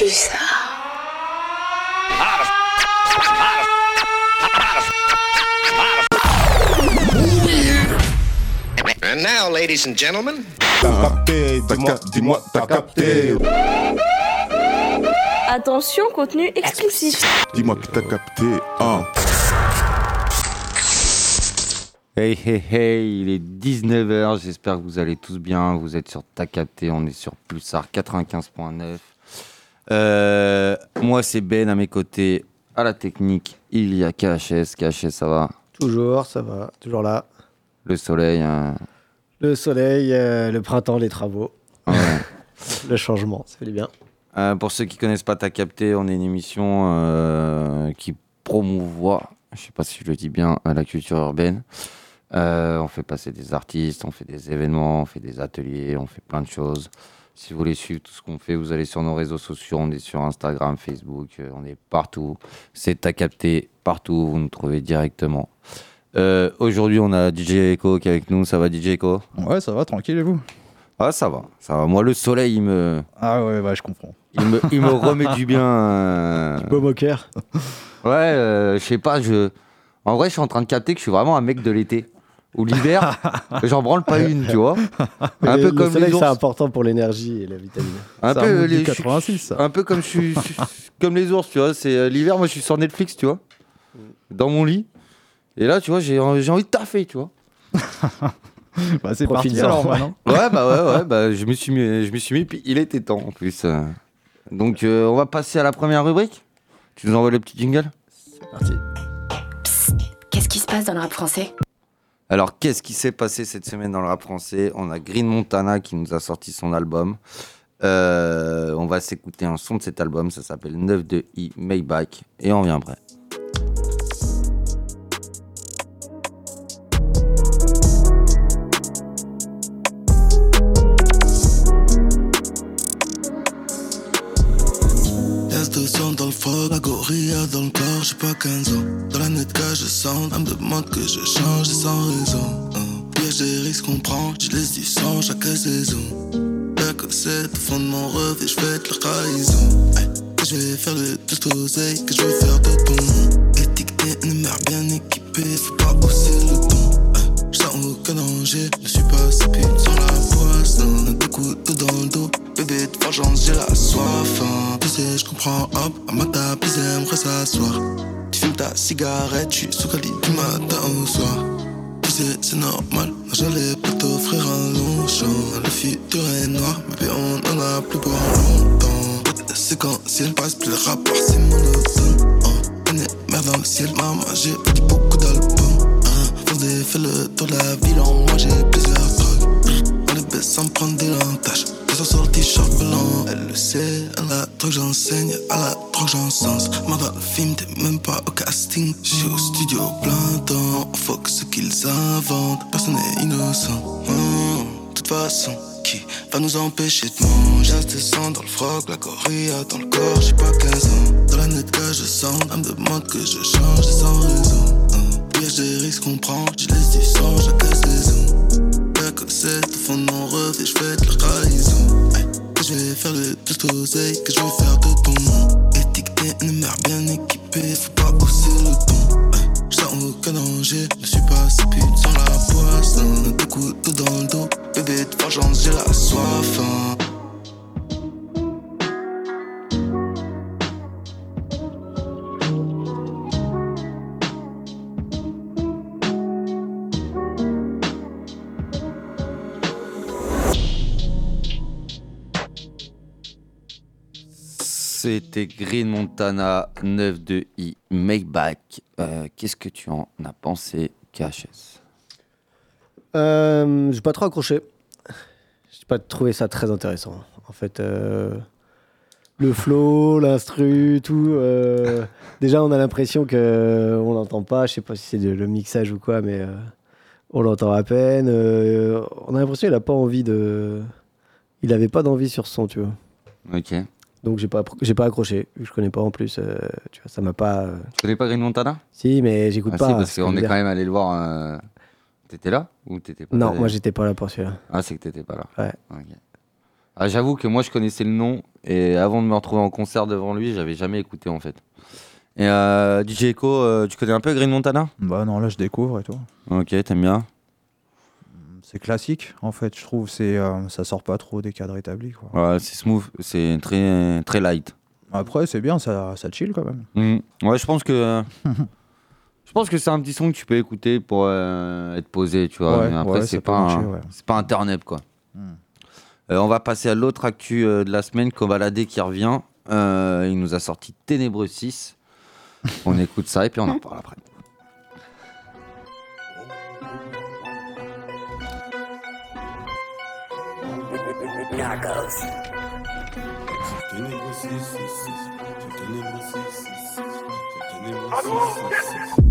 pue ça. And now, ladies and gentlemen, T'as capté, dis-moi, dis-moi, t'as capté. Attention, contenu explicite. Dis-moi que t'as capté. Hein. Hey hey hey, il est 19h, j'espère que vous allez tous bien, vous êtes sur Ta Capté, on est sur Pulsar 95.9. Euh, moi c'est Ben à mes côtés, à la technique, il y a KHS, KHS ça va Toujours, ça va, toujours là. Le soleil, hein. Le soleil, euh, le printemps, les travaux, Ouais. le changement, ça fait du bien. Euh, pour ceux qui connaissent pas Ta Capté, on est une émission qui promouvoit, je sais pas si je le dis bien, la culture urbaine. On fait passer des artistes, on fait des événements, on fait des ateliers, on fait plein de choses. Si vous voulez suivre tout ce qu'on fait, vous allez sur nos réseaux sociaux, on est sur Instagram, Facebook, euh, on est partout. C'est Ta Capté partout, vous nous trouvez directement. Euh, Aujourd'hui, on a DJ Echo qui est avec nous. Ça va, DJ Echo? Ouais, ça va, tranquille et vous? Ah, ça va, ça va. Moi, le soleil, il me, Ah ouais, ouais, je comprends. il me, il me remet du bien. euh, Beau moqueur. Ouais, euh, je sais pas, je. En vrai, je suis en train de capter que je suis vraiment un mec de l'été. Ou l'hiver, j'en branle pas une, tu vois. Un le, peu le comme soleil, c'est important pour l'énergie et la vitamine. Un Ça peu, les, 86, ça. un peu comme je suis, comme les ours, tu vois. C'est euh, l'hiver, moi, je suis sur Netflix, tu vois, dans mon lit. Et là, tu vois, j'ai j'ai envie de taffer, tu vois. Bah, c'est parti alors ouais. maintenant. Ouais, bah ouais, ouais, bah je me suis mis, je me suis mis, puis il était temps en plus. euh. Donc, euh, on va passer à la première rubrique. Tu nous envoies le petit jingle? Parti. Qu'est-ce qui se passe dans le rap français? Alors, qu'est-ce qui s'est passé cette semaine dans le rap français? On a Green Montana qui nous a sorti son album. Euh, on va s'écouter un son de cet album, ça s'appelle 9 de I Maybach, et on vient après. Pas 15 ans. Dans la je sens, elle me demande que je change sans raison. Hein. Piège des risques qu'on prend, je laisse du sang chaque saison. La cassette au fond de mon rêve et je fête la trahison. Hey, je vais faire le plus d'oseille, que je veux faire de ton. Étiqueté, une mère bien équipée, faut pas hausser le ton. Hey, je sens aucun danger, ne suis pas si pute sans la poisson. Des couteaux dans le dos, bébé vengeance, j'ai la soif. Hein. Tu sais, je comprends, hop, à ma table, ils aimeraient s'asseoir. Tu fumes ta cigarette, suis sous Cali du matin au soir. Tu sais, c'est normal, j'allais pas t'offrir un long champ. Le futur est noir, mais on en a plus pour longtemps. C'est quand ciel passe, plus le rapport, c'est monotone. Hein. On est merde dans le ciel, maman, j'ai beaucoup d'albums. Hein. Fait le tour de la ville, en moi j'ai plusieurs drogues. On les baisse sans prendre des lantages. T-shirt blanc, elle le sait. À la drogue j'enseigne, à la drogue j'encense. Le film, t'es même pas au casting. J'suis au studio plein temps. On fuck ce qu'ils inventent. Personne n'est innocent. Hum, De toute façon, qui va nous empêcher de manger? Reste sang dans le froc, la corrida dans le corps, j'ai pas 15 ans. Dans la net que je sens, elle me demande que je change sans raison. Hum, Piège des qu'on prend, je laisse du sang chaque saison. La cassette au fond de mon rêve et je fête la trahison. Je vais faire le plus d'oseille, que je veux faire de ton nom. Étiqueté, une mère bien équipée, faut pas hausser le ton. Hey, je sens aucun danger, ne suis pas si pute sans la poisson. Des couteaux dans le dos, bébé de vengeance, j'ai la soif. hein. C'était Green Montana 9 de I Maybach. Euh, Qu'est-ce que tu en as pensé, KHS Euh, j'ai pas trop accroché. J'ai pas trouvé ça très intéressant. En fait, euh, le flow, l'instru, tout. euh, déjà, on a l'impression que on l'entend pas. Je sais pas si c'est le mixage ou quoi, mais euh, on l'entend à peine. euh, on a l'impression qu'il a pas envie de. Il avait pas d'envie sur son, tu vois. Ok. Donc j'ai pas, j'ai pas accroché. Je connais pas en plus. euh, tu vois, ça m'a pas. euh, Tu connais pas Green Montana? Si, mais j'écoute Ah pas. si, parce qu'on est quand même allé le voir. euh, T'étais là ou t'étais pas Non, moi j'étais pas là pour celui-là. Ah, c'est que t'étais pas là. Ouais. Ah, J'avoue que moi, je connaissais le nom et avant de me retrouver en concert devant lui, j'avais jamais écouté en fait. Et euh, DJ Echo, euh, tu connais un peu Green Montana? Bah non, là je découvre et tout. Ok, t'aimes bien? C'est classique en fait, je trouve. C'est euh, ça sort pas trop des cadres établis. Quoi. Ouais, c'est smooth, c'est très, très light. Après, c'est bien, ça, ça chill quand même. Mhm. Ouais, je pense que. je pense que c'est un petit son que tu peux écouter pour euh, être posé, tu vois. Ouais, mais après, ouais, c'est pas, un- ouais. c'est pas internet, quoi. Hmm. Euh, on va passer à l'autre actu de la semaine, Kobalade qui revient. Il nous a sorti Ténébreux 6. on écoute ça et puis on en reparle après. Narcos. Tenemos, tenemos,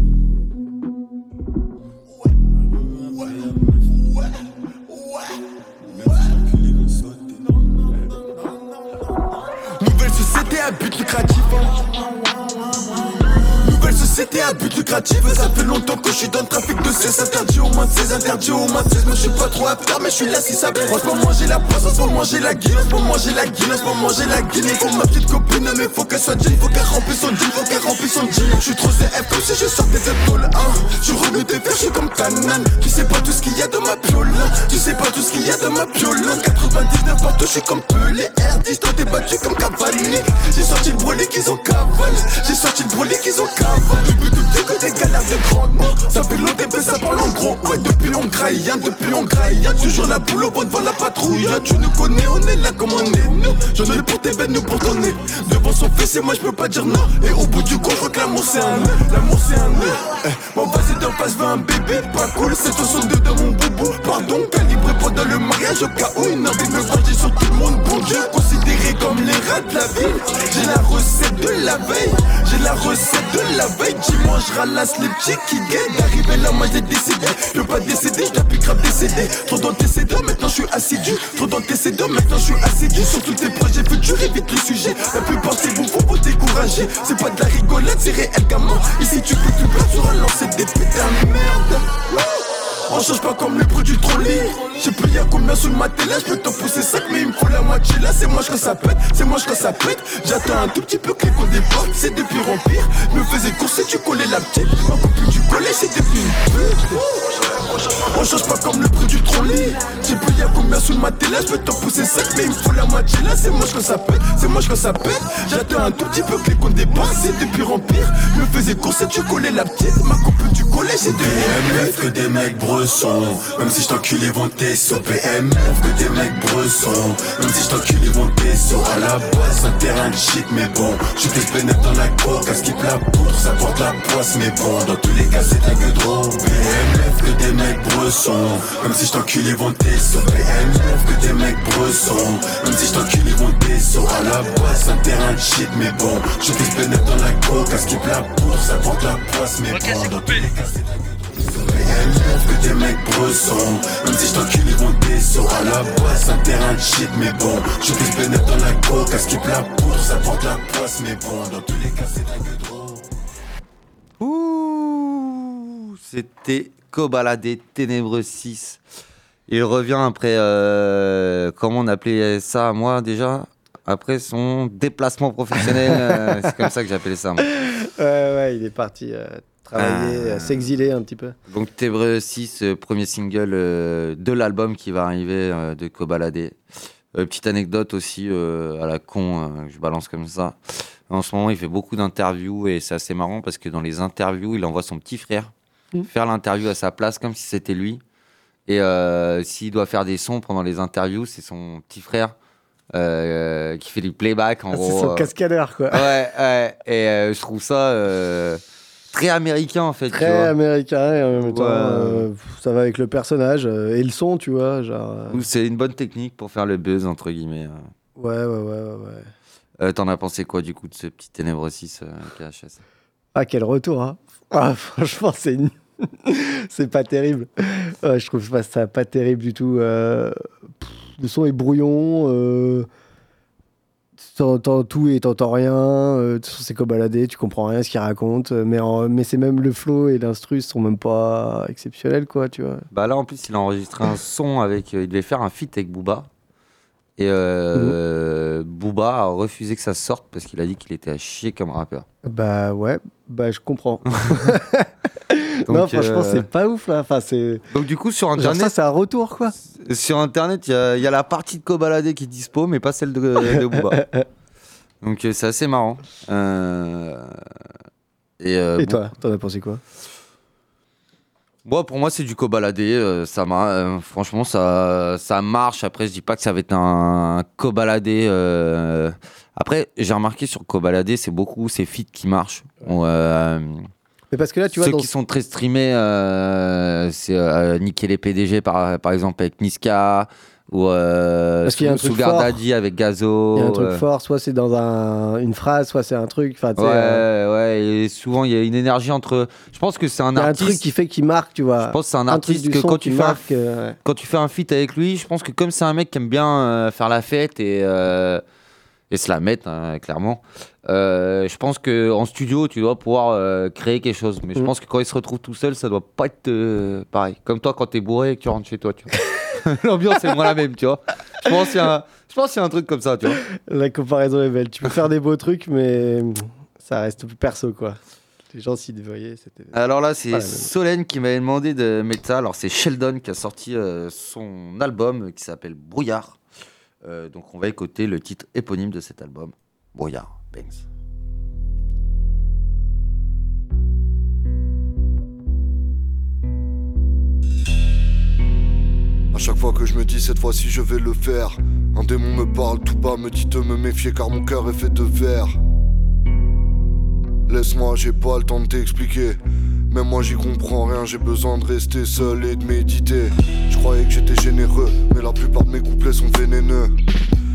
lucratif. Ça fait longtemps que je suis dans le trafic de 16 interdits au moins 16 interdits au moins 16. Mais je suis pas trop faire, mais je suis là si ça plaît. En ce moment j'ai la poisse, en ce j'ai la guine, en ce moment j'ai la guine, en ce moment j'ai la guine. Pour ma petite copine, mais faut qu'elle soit jean, faut qu'elle remplisse son jean, faut qu'elle remplisse son jean. Je suis trop CF comme si je sortais des épaules. Hein. Je revenu des verres, je suis comme Tanan. Tu sais pas tout ce qu'il y a dans ma piole. Tu sais pas tout ce qu'il y a dans ma piole. 99 partout, je suis comme Pelé. R10, toi t'es battu comme Cavani. J'ai sorti le brûlé qu'ils ont cavale. J'ai sorti le brûlé qu'ils ont cavale. Des galères de grandement. Ça fait ça parle en gros. Ouais, depuis on graille, hein, depuis on graille. hein. Toujours la boule au bon devant la patrouille. hein. Tu nous connais, on est là comme on est. Nous, j'en ai pour tes veines, nous pour ton nez. Devant son fils, et moi je peux pas dire non. Et au bout du compte, que l'amour c'est un nœud. L'amour c'est un nœud. Eh, Mon vas-y face, veux un bébé. Pas cool, c'est 62 dans mon boubou. Pardon, calibré pendant le mariage au cas où une envie me venger sur tout le monde. Bon Dieu, considéré comme les rats de la ville. J'ai la recette de la veille. J'ai la recette de la veille. Dimanche, je ralasse les petits qui gagnent. D'arriver là, moi j'ai décidé. Veux pas décéder, je plus grave décédé. Trop d'antécédents, maintenant je suis assidu. Trop d'antécédents, maintenant je suis assidu. Sur tous tes projets futurs, évite le sujet. La plupart c'est vous faut vous décourager. C'est pas de la rigolade, c'est réel gamin. Ici tu peux plus peur, tu vas lancer des putains de merde. On change pas comme le prix du trolley. Plus y'a combien sous ma télé Je peux t'en pousser 5 mais il me faut la moitié. Là C'est moi quand ça pète, c'est moi quand ça pète. J'attends un tout petit peu que les comptes déportent C'est de pire en pire Me faisais courser tu collais la petite. Ma copine du collège c'était plus on change pas comme le prix du trolley. Je sais plus y'a combien sous ma télé Je peux t'en pousser 5 mais il me faut la moitié. Là C'est moi quand ça pète, c'est moi quand ça pète. J'attends un tout petit peu que les comptes déportent C'est de pire en pire. Me faisais courser tu collais la petite. Ma copine du collège c'était PMF que des mecs bressons. Même si je t'encule ils vont sur PMF que des mecs bressons. Même si je t'encule ils vont sur À la base c'est un terrain de shit mais bon. Je suis plus dans la coque À qui la poudre ça porte la poisse mais bon. Dans tous les cas c'est un que trop PMF que des mecs bressons Même si je t'encule ils vont sur PMF que des mecs bressons Même si je t'encule ils vont sur À la base c'est un terrain de shit mais bon. Je pénètre dans la coque À ce qui la poudre ça porte la poisse mais bon. Dans tous les cas c'est que des mecs bressons Même si je t'encule ils vont sur À la c'est un terrain de shit mais bon. Je suis plus pénètre dans la ce qui la poudre ça porte la poisse mais bon. Dans tous les cas c'est un que trop Ouh, c'était Kobalade Ténébreux 6. Il revient après, euh, comment on appelait ça moi déjà? Après son déplacement professionnel, euh, c'est comme ça que j'appelais ça. moi. Ouais, ouais, il est parti euh, travailler, Ah. euh, s'exiler un petit peu. Donc Ténébreux 6, euh, premier single de l'album qui va arriver de Kobalade. Euh, petite anecdote aussi à la con, je balance comme ça. En ce moment, il fait beaucoup d'interviews et c'est assez marrant parce que dans les interviews, il envoie son petit frère Mm. faire l'interview à sa place comme si c'était lui. Et euh, s'il doit faire des sons pendant les interviews, c'est son petit frère euh, qui fait du playback en Ah, c'est gros. son euh. cascadeur, quoi. Ouais, ouais. Et euh, je trouve ça très américain en fait. tu Très vois. américain et en même temps, euh, ça va avec le personnage euh, et le son, tu vois. Genre, euh, C'est une bonne technique pour faire le buzz entre guillemets. euh. ouais, ouais, ouais, ouais, ouais. T'en as pensé quoi du coup de ce petit Ténébreux 6 euh, KHS Ah, quel retour, hein. Ah, franchement, c'est c'est pas terrible. Je trouve pas ça pas terrible du tout. euh, Le son est brouillon. Euh... T'entends tout et t'entends rien. euh, c'est comme balader, tu comprends rien ce qu'il raconte. euh, Mais, mais c'est même le flow et l'instru sont même pas exceptionnels, quoi, tu vois. Bah là en plus il a enregistré un son avec, il devait faire un feat avec Booba. Et euh, Booba a refusé que ça sorte parce qu'il a dit qu'il était à chier comme rappeur. Bah ouais, bah je comprends. Donc, non, franchement, euh, c'est pas ouf là. Enfin, c'est. Donc du coup, sur Internet, ça, c'est un retour quoi. sur Internet, il y, a- il y a la partie de Kobalade qui est dispo, mais pas celle de, de Booba. Donc euh, c'est assez marrant. Euh, Et, euh, Et toi, t'en as pensé quoi? Moi, pour moi, c'est du cobaladé. euh, ça m'a, euh, franchement, ça, ça marche. Après, je dis pas que ça va être un, cobaladé. euh. Après, j'ai remarqué sur cobaladé, c'est beaucoup ces feats qui marchent. On, euh, Mais parce que là, tu vois, ceux qui sont très streamés, c'est Niquer les PDG par, par exemple avec Niska ou euh, Parce qu'il y a un truc fort. Avec Gazo. il y a un truc euh, fort, soit c'est dans un, une phrase, soit c'est un truc. Enfin, Ouais, euh, ouais, et souvent il y a une énergie entre. Je pense que c'est un il y a un artiste. truc qui fait qu'il marque, tu vois. Je pense que c'est un un artiste que son quand tu fais un marque. euh, quand tu fais un feat avec lui, je pense que comme c'est un mec qui aime bien faire la fête et, et se la mettre, hein, clairement, je pense qu'en studio, tu dois pouvoir créer quelque chose. Mais je Mm. pense que quand il se retrouve tout seul, ça doit pas être pareil. Comme toi, quand t'es bourré et que tu rentres chez toi, tu vois. L'ambiance est moins la même, tu vois. Je pense qu'il y, a un- truc comme ça, tu vois. La comparaison est belle. Tu peux faire des beaux trucs, mais ça reste plus perso, quoi. Les gens, s'ils voyaient, c'était. Alors là, c'est. Solène qui m'avait demandé de mettre ça. Alors, c'est Sheldon qui a sorti euh, son album qui s'appelle Brouillard. Euh, donc, on va écouter le titre éponyme de cet album, Brouillard. Banks. À chaque fois que je me dis cette fois-ci je vais le faire, un démon me parle tout bas, me dit de me méfier car mon cœur est fait de verre. Laisse-moi, j'ai pas le temps de t'expliquer. Même moi j'y comprends rien, j'ai besoin de rester seul et de méditer. Je croyais que j'étais généreux, mais la plupart de mes couplets sont vénéneux.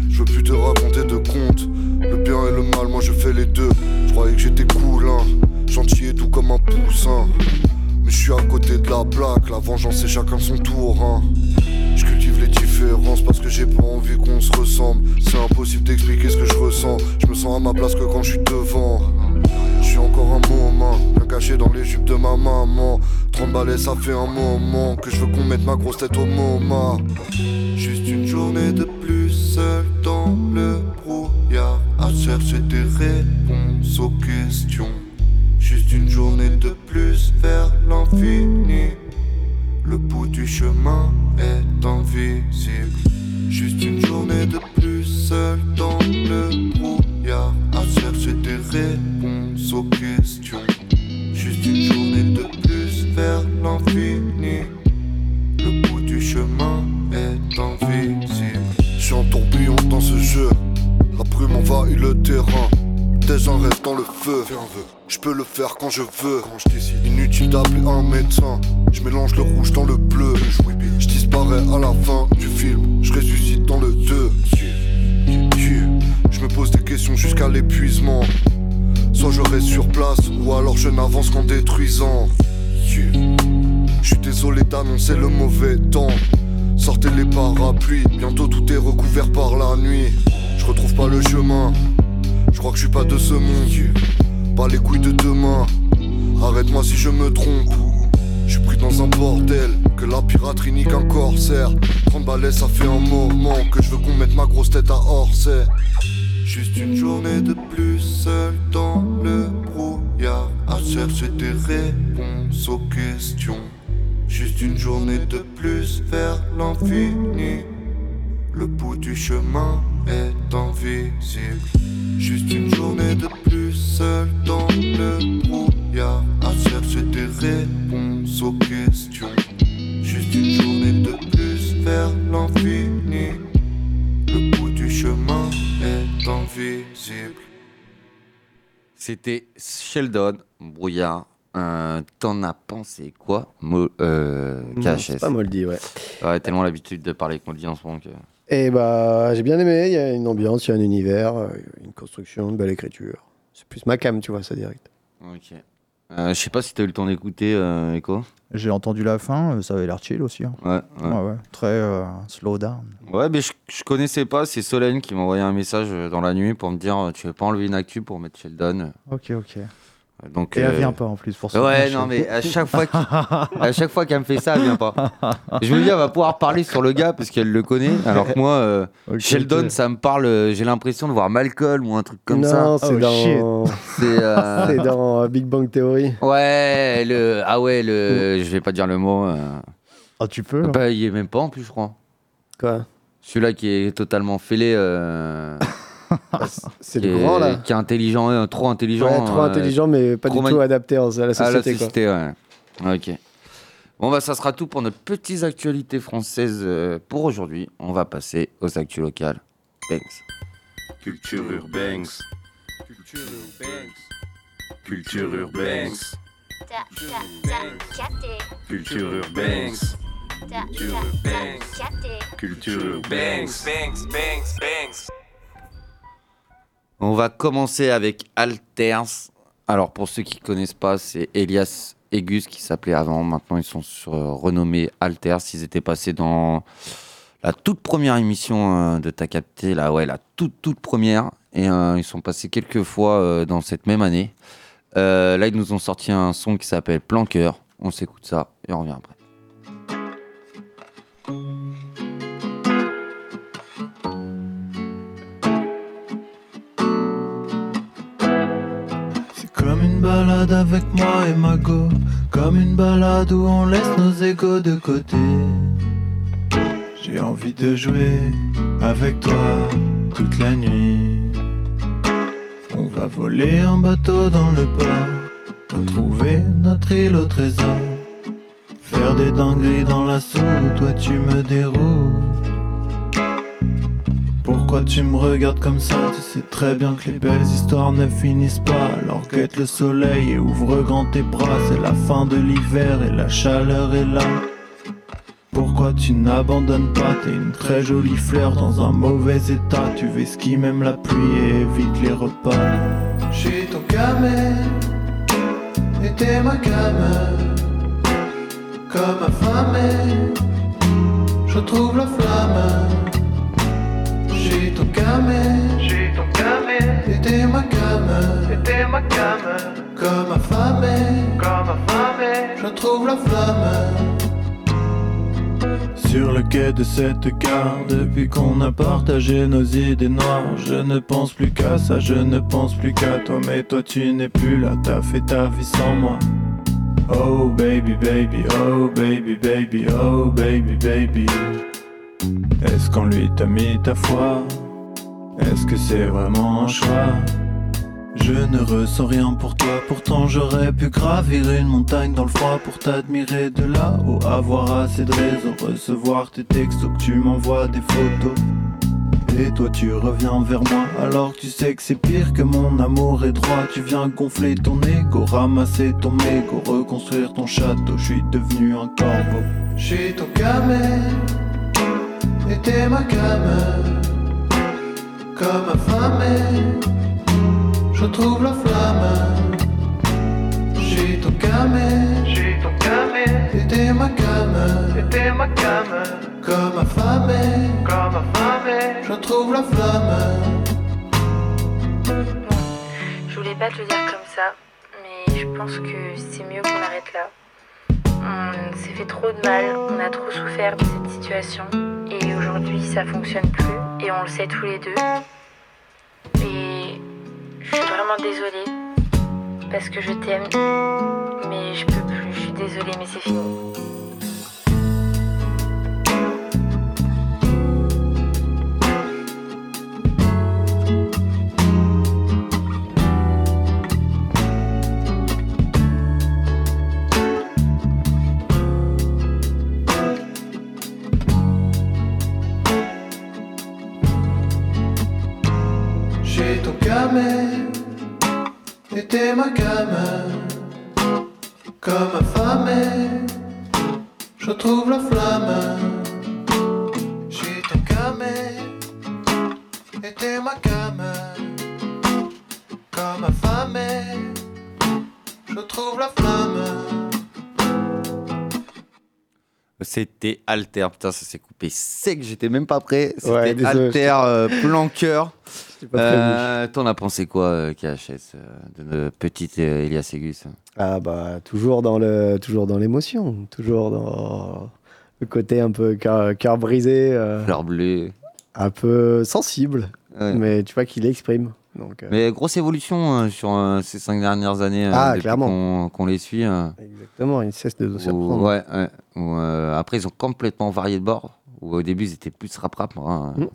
Je veux plus te raconter de contes, le bien et le mal, moi je fais les deux. Je croyais que j'étais cool, hein, gentil et doux comme un poussin. Mais je suis à côté de la plaque, la vengeance c'est chacun son tour, hein. Je cultive les différences parce que j'ai pas envie qu'on se ressemble. C'est impossible d'expliquer ce que je ressens. Je me sens à ma place que quand je suis devant. Je suis encore un moment, bien caché dans les jupes de ma maman. 30 balais, ça fait un moment que je veux qu'on mette ma grosse tête au MoMA. Juste une journée de plus seul dans le brouillard à chercher des réponses aux questions. Une journée de plus vers l'infini. Le bout du chemin est invisible. Juste une journée de plus seul dans le brouillard à chercher des réponses aux questions. Juste une journée de plus vers l'infini. Le bout du chemin est invisible. Je suis en tourbillon dans ce jeu. La brume envahit le terrain. Des gens restent dans le feu. Je peux le faire quand je veux. Inutile d'appeler un médecin. Je mélange le rouge dans le bleu. Je disparais à la fin du film. Je ressuscite dans le 2. Je me pose des questions jusqu'à l'épuisement. Soit je reste sur place, ou alors je n'avance qu'en détruisant. Je suis désolé d'annoncer le mauvais temps. Sortez les parapluies, bientôt tout est recouvert par la nuit. Je retrouve pas le chemin, je crois que je suis pas de ce monde. Pas les couilles de demain, arrête-moi si je me trompe. Je suis pris dans un bordel, que la piraterie nie qu'un corsaire. 30 balais, ça fait un moment que je veux qu'on mette ma grosse tête à Orsay. Juste une journée de plus seul dans le brouillard à chercher des réponses aux questions. Juste une journée de plus vers l'infini. Le bout du chemin est invisible. Juste une journée de plus seul dans le brouillard à chercher des réponses aux questions. Juste une journée de plus vers l'infini. Le bout du chemin est invisible. C'était Sheldon, Brouillard. Euh, T'en as pensé quoi, Mo, euh, KHS C'est pas Moldy, ouais. Ouais, tellement l'habitude de parler avec Moldy en ce moment que. Et bah, j'ai bien aimé. Il y a une ambiance, il y a un univers, euh, une construction, une belle écriture. C'est plus ma cam, tu vois, ça direct. Ok. Euh, je sais pas si t'as eu le temps d'écouter, euh, Echo. J'ai entendu la fin, euh, ça avait l'air chill aussi. hein. Ouais, ouais. Ouais, ouais. Très euh, slow down. Ouais, mais je, je connaissais pas. C'est Solène qui m'a envoyé un message dans la nuit pour me dire Tu veux pas enlever une actu pour mettre Sheldon Ok, ok. Donc, Et elle euh, vient pas en plus pour ça. Ouais, non, mais à chaque fois à chaque fois qu'elle me fait ça, elle vient pas. Je me dis, elle va pouvoir parler sur le gars parce qu'elle le connaît. Alors que moi, euh, Sheldon, ça me parle. euh, J'ai l'impression de voir Malcolm ou un truc comme non, ça. c'est Oh, dans, C'est. euh, dans Big Bang Theory. Ouais, le. Ah ouais, le. Je vais pas dire le mot. euh, Ah, tu peux. hein. Bah, il est même pas en plus, je crois. Quoi? Celui-là qui est totalement fêlé. Euh, C'est qui le est- grand là. Qui est intelligent, euh, trop intelligent. Ouais, trop euh, intelligent, mais pas du tout adapté en- à la à la société. quoi. société, ouais. Ok. Bon, bah, ça sera tout pour nos petites actualités françaises euh, pour aujourd'hui. On va passer aux actus locales. Banks. Culture urbaine. Culture urbaine. Culture urbaine. Culture urbaine. Culture urbaine. On va commencer avec Alters. Alors, pour ceux qui connaissent pas, c'est Elias et Gus qui s'appelaient avant. Maintenant, ils sont sur, euh, renommés Alters. Ils étaient passés dans la toute première émission euh, de Ta Capté, là, ouais, la toute, toute première. Et euh, ils sont passés quelques fois dans cette même année. Là, ils nous ont sorti un son qui s'appelle Planqueur. On s'écoute ça et on revient après. Une balade avec moi et ma go. Comme une balade où on laisse nos égos de côté. J'ai envie de jouer avec toi toute la nuit. On va voler un bateau dans le port Retrouver notre île au trésor. Faire des dingueries dans la soupe Toi tu me déroules pourquoi tu me regardes comme ça? Tu sais très bien que les belles histoires ne finissent pas. Alors le soleil et ouvre grand tes bras. C'est la fin de l'hiver et la chaleur est là. Pourquoi tu n'abandonnes pas? T'es une très jolie fleur dans un mauvais état. Tu ves qui même la pluie et évite les repas. J'suis ton camé Et t'es ma came Comme affamé Je trouve la flamme j'ai ton camé, j'ai ton camé, t'es ma came, t'es ma came, comme affamé, comme affamé, je trouve la flamme. Sur le quai de cette gare, depuis qu'on a partagé nos idées noires, je ne pense plus qu'à ça, je ne pense plus qu'à toi, mais toi tu n'es plus là, t'as fait ta vie sans moi. Oh baby baby, oh baby baby, oh baby baby. Est-ce qu'en lui t'a mis ta foi? Est-ce que c'est vraiment un choix? Je ne ressens rien pour toi, pourtant j'aurais pu gravir une montagne dans le froid pour t'admirer de là-haut, avoir assez de raisons, recevoir tes textos, que tu m'envoies des photos. Et toi tu reviens vers moi alors que tu sais que c'est pire que mon amour est droit. Tu viens gonfler ton ego, ramasser ton mégot, reconstruire ton château. Je suis devenu un corbeau. Je suis ton camé t'es ma came Comme affamé Je trouve la flamme. J'ai ton camé J'ai ton camé t'es ma came t'es ma came Comme affamé Comme affamé Je trouve la flamme. Je voulais pas te le dire comme ça, mais je pense que c'est mieux qu'on arrête là. On s'est fait trop de mal, on a trop souffert de cette situation, et aujourd'hui ça fonctionne plus, et on le sait tous les deux. Et je suis vraiment désolée, parce que je t'aime, mais je peux plus, je suis désolée, mais c'est fini. T'es ma came Comme affamé Je trouve la flamme. J'ai ton camé Et ma came Comme affamé Je trouve la flamme C'était Alter. Putain, ça s'est coupé sec. J'étais même pas prêt. C'était Ouais, Alter, euh, plan cœur. Euh, T'en as pensé quoi, euh, KHS, euh, de notre petite Elias Egus Ah bah toujours dans le toujours dans l'émotion, toujours dans le côté un peu cœur, cœur brisé, Fleur bleue. un peu sensible, Ouais. mais tu vois qu'il exprime. Donc euh, Mais grosse évolution euh, sur euh, ces cinq dernières années. euh, Ah, qu'on- Qu'on les suit. euh, exactement, il cesse de nous où- surprendre. ouais, ouais, où, euh, après, ils ont complètement varié de bord. Où au début, ils étaient plus rap-rap. hein. Mm.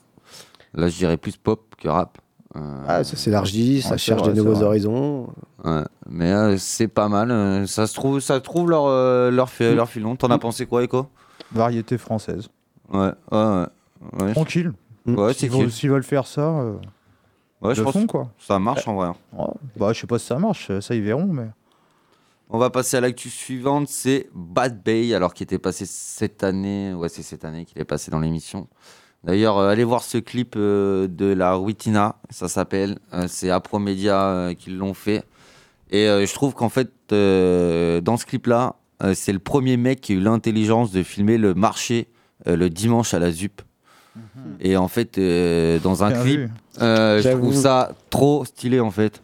Là, je dirais plus pop que rap. Euh, Ah, ça s'élargit, ça cherche c'est nouveaux horizons. Ouais, mais euh, c'est pas mal. euh, ça se trouve, ça trouve leur, euh, leur, fi- leur filon. T'en as pensé quoi, Echo? Variété française. Ouais, ouais, ouais. Ouais, Tranquille. ouais S'ils veulent, veulent faire ça, euh, Ouais, je pense quoi. ça marche en vrai. hein. Ouais. Bah, je sais pas si ça marche, ça ils verront, mais. On va passer à l'actu suivante, c'est Bad Bay, alors qui était passé cette année. Ouais, c'est cette année qu'il est passé dans l'émission. D'ailleurs, euh, allez voir ce clip euh, de la Ruitina, ça s'appelle. Euh, c'est Apromedia euh, qui l'ont fait. Et je trouve qu'en fait, dans ce clip-là, c'est le premier mec qui a eu l'intelligence de filmer le marché le dimanche à la ZUP. Et en fait, euh, dans un Bien clip, vu. euh, je trouve ça trop stylé en fait.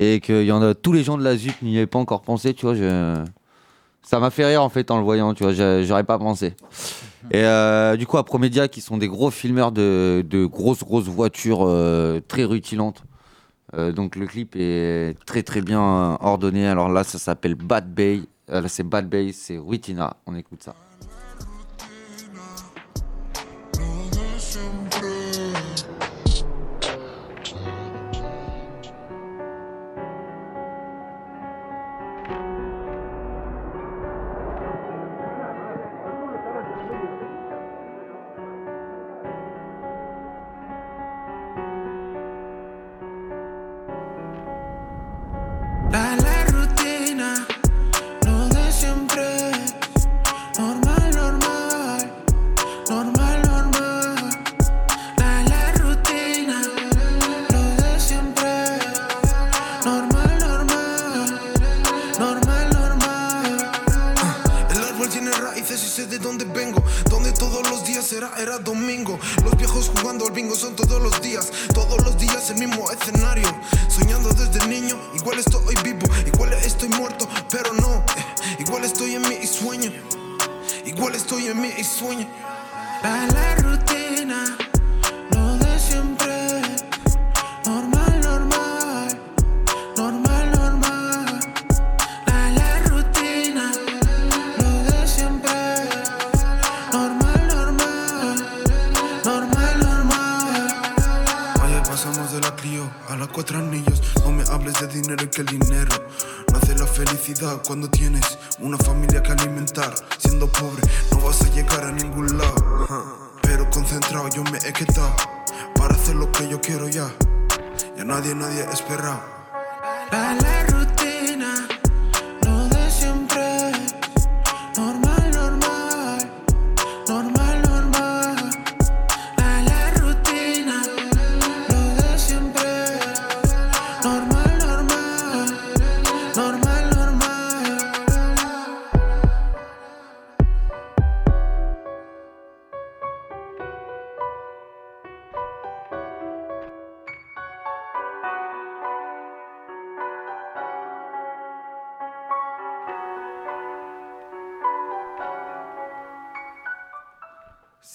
Et qu'il y en a tous les gens de la ZUP n'y avaient pas encore pensé, tu vois. Je... Ça m'a fait rire en fait en le voyant, tu vois. J'aurais pas pensé. Et euh, du coup, à Promedia, qui sont des gros filmeurs de, de grosses, grosses voitures très rutilantes. Donc le clip est très, très bien ordonné. Alors là, ça s'appelle Bad Bay. Là, c'est Bad Bay, c'est Rutina. On écoute ça.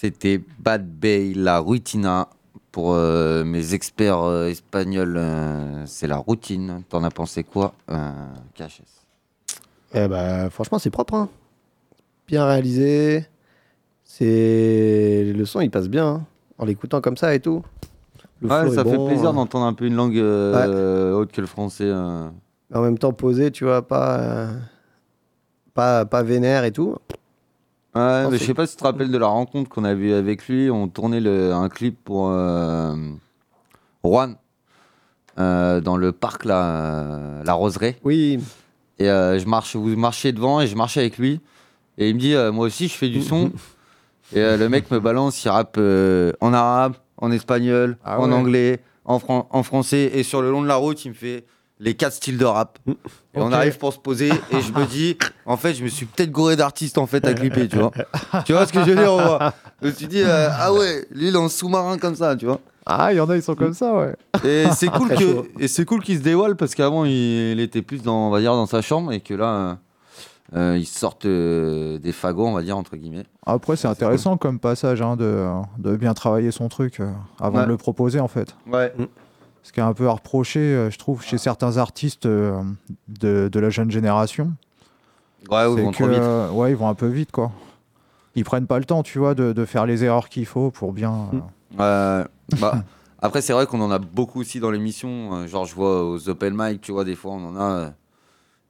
C'était Bad Bay, la Rutina. Pour euh, mes experts euh, espagnols, euh, c'est la routine. T'en as pensé quoi, KHS Eh ben, franchement, c'est propre. hein. Bien réalisé. C'est le son, il passe bien hein. en l'écoutant comme ça et tout. Le Ouais, ça fait bon, plaisir hein. d'entendre un peu une langue euh, autre que le français. En même temps posé, tu vois, pas pas pas vénère et tout. Ouais, mais je sais pas si tu te rappelles de la rencontre qu'on a vue avec lui. On tournait le- un clip pour euh, Juan euh, dans le parc là, euh, la Roseraie. Oui. Et euh, je marche, vous marchiez devant et je marchais avec lui. Et il me dit, moi aussi, je fais du son. et le mec me balance, il rappe en arabe, en espagnol, Ah en ouais. anglais, en, fran- en français. Et sur le long de la route, il me fait, les quatre styles de rap. Et on arrive pour se poser et je me dis, en fait, je me suis peut-être gouré d'artistes en fait à clipper, tu vois. tu vois ce que je veux dire pas? Je me suis dit, euh, ah ouais, lui il est en sous-marin comme ça, tu vois. Ah, il y en a, ils sont comme ça, ouais. Et c'est cool que et c'est cool qu'il se dévoile parce qu'avant il, il était plus dans on va dire dans sa chambre et que là euh, euh, il sortent euh, des fagots on va dire entre guillemets. Après, c'est intéressant comme passage hein, de, de bien travailler son truc euh, avant Ouais. de le proposer, en fait. Ouais. Ce qui est un peu à reprocher, euh, je trouve, chez certains artistes euh, de, de la jeune génération. Ouais, ils vont que, trop vite. euh, ouais, ils vont un peu vite, quoi. Ils prennent pas le temps, tu vois, de, de faire les erreurs qu'il faut pour bien. euh, bah, après, c'est vrai qu'on en a beaucoup aussi dans l'émission. Genre, je vois aux open mic, tu vois, des fois, on en a.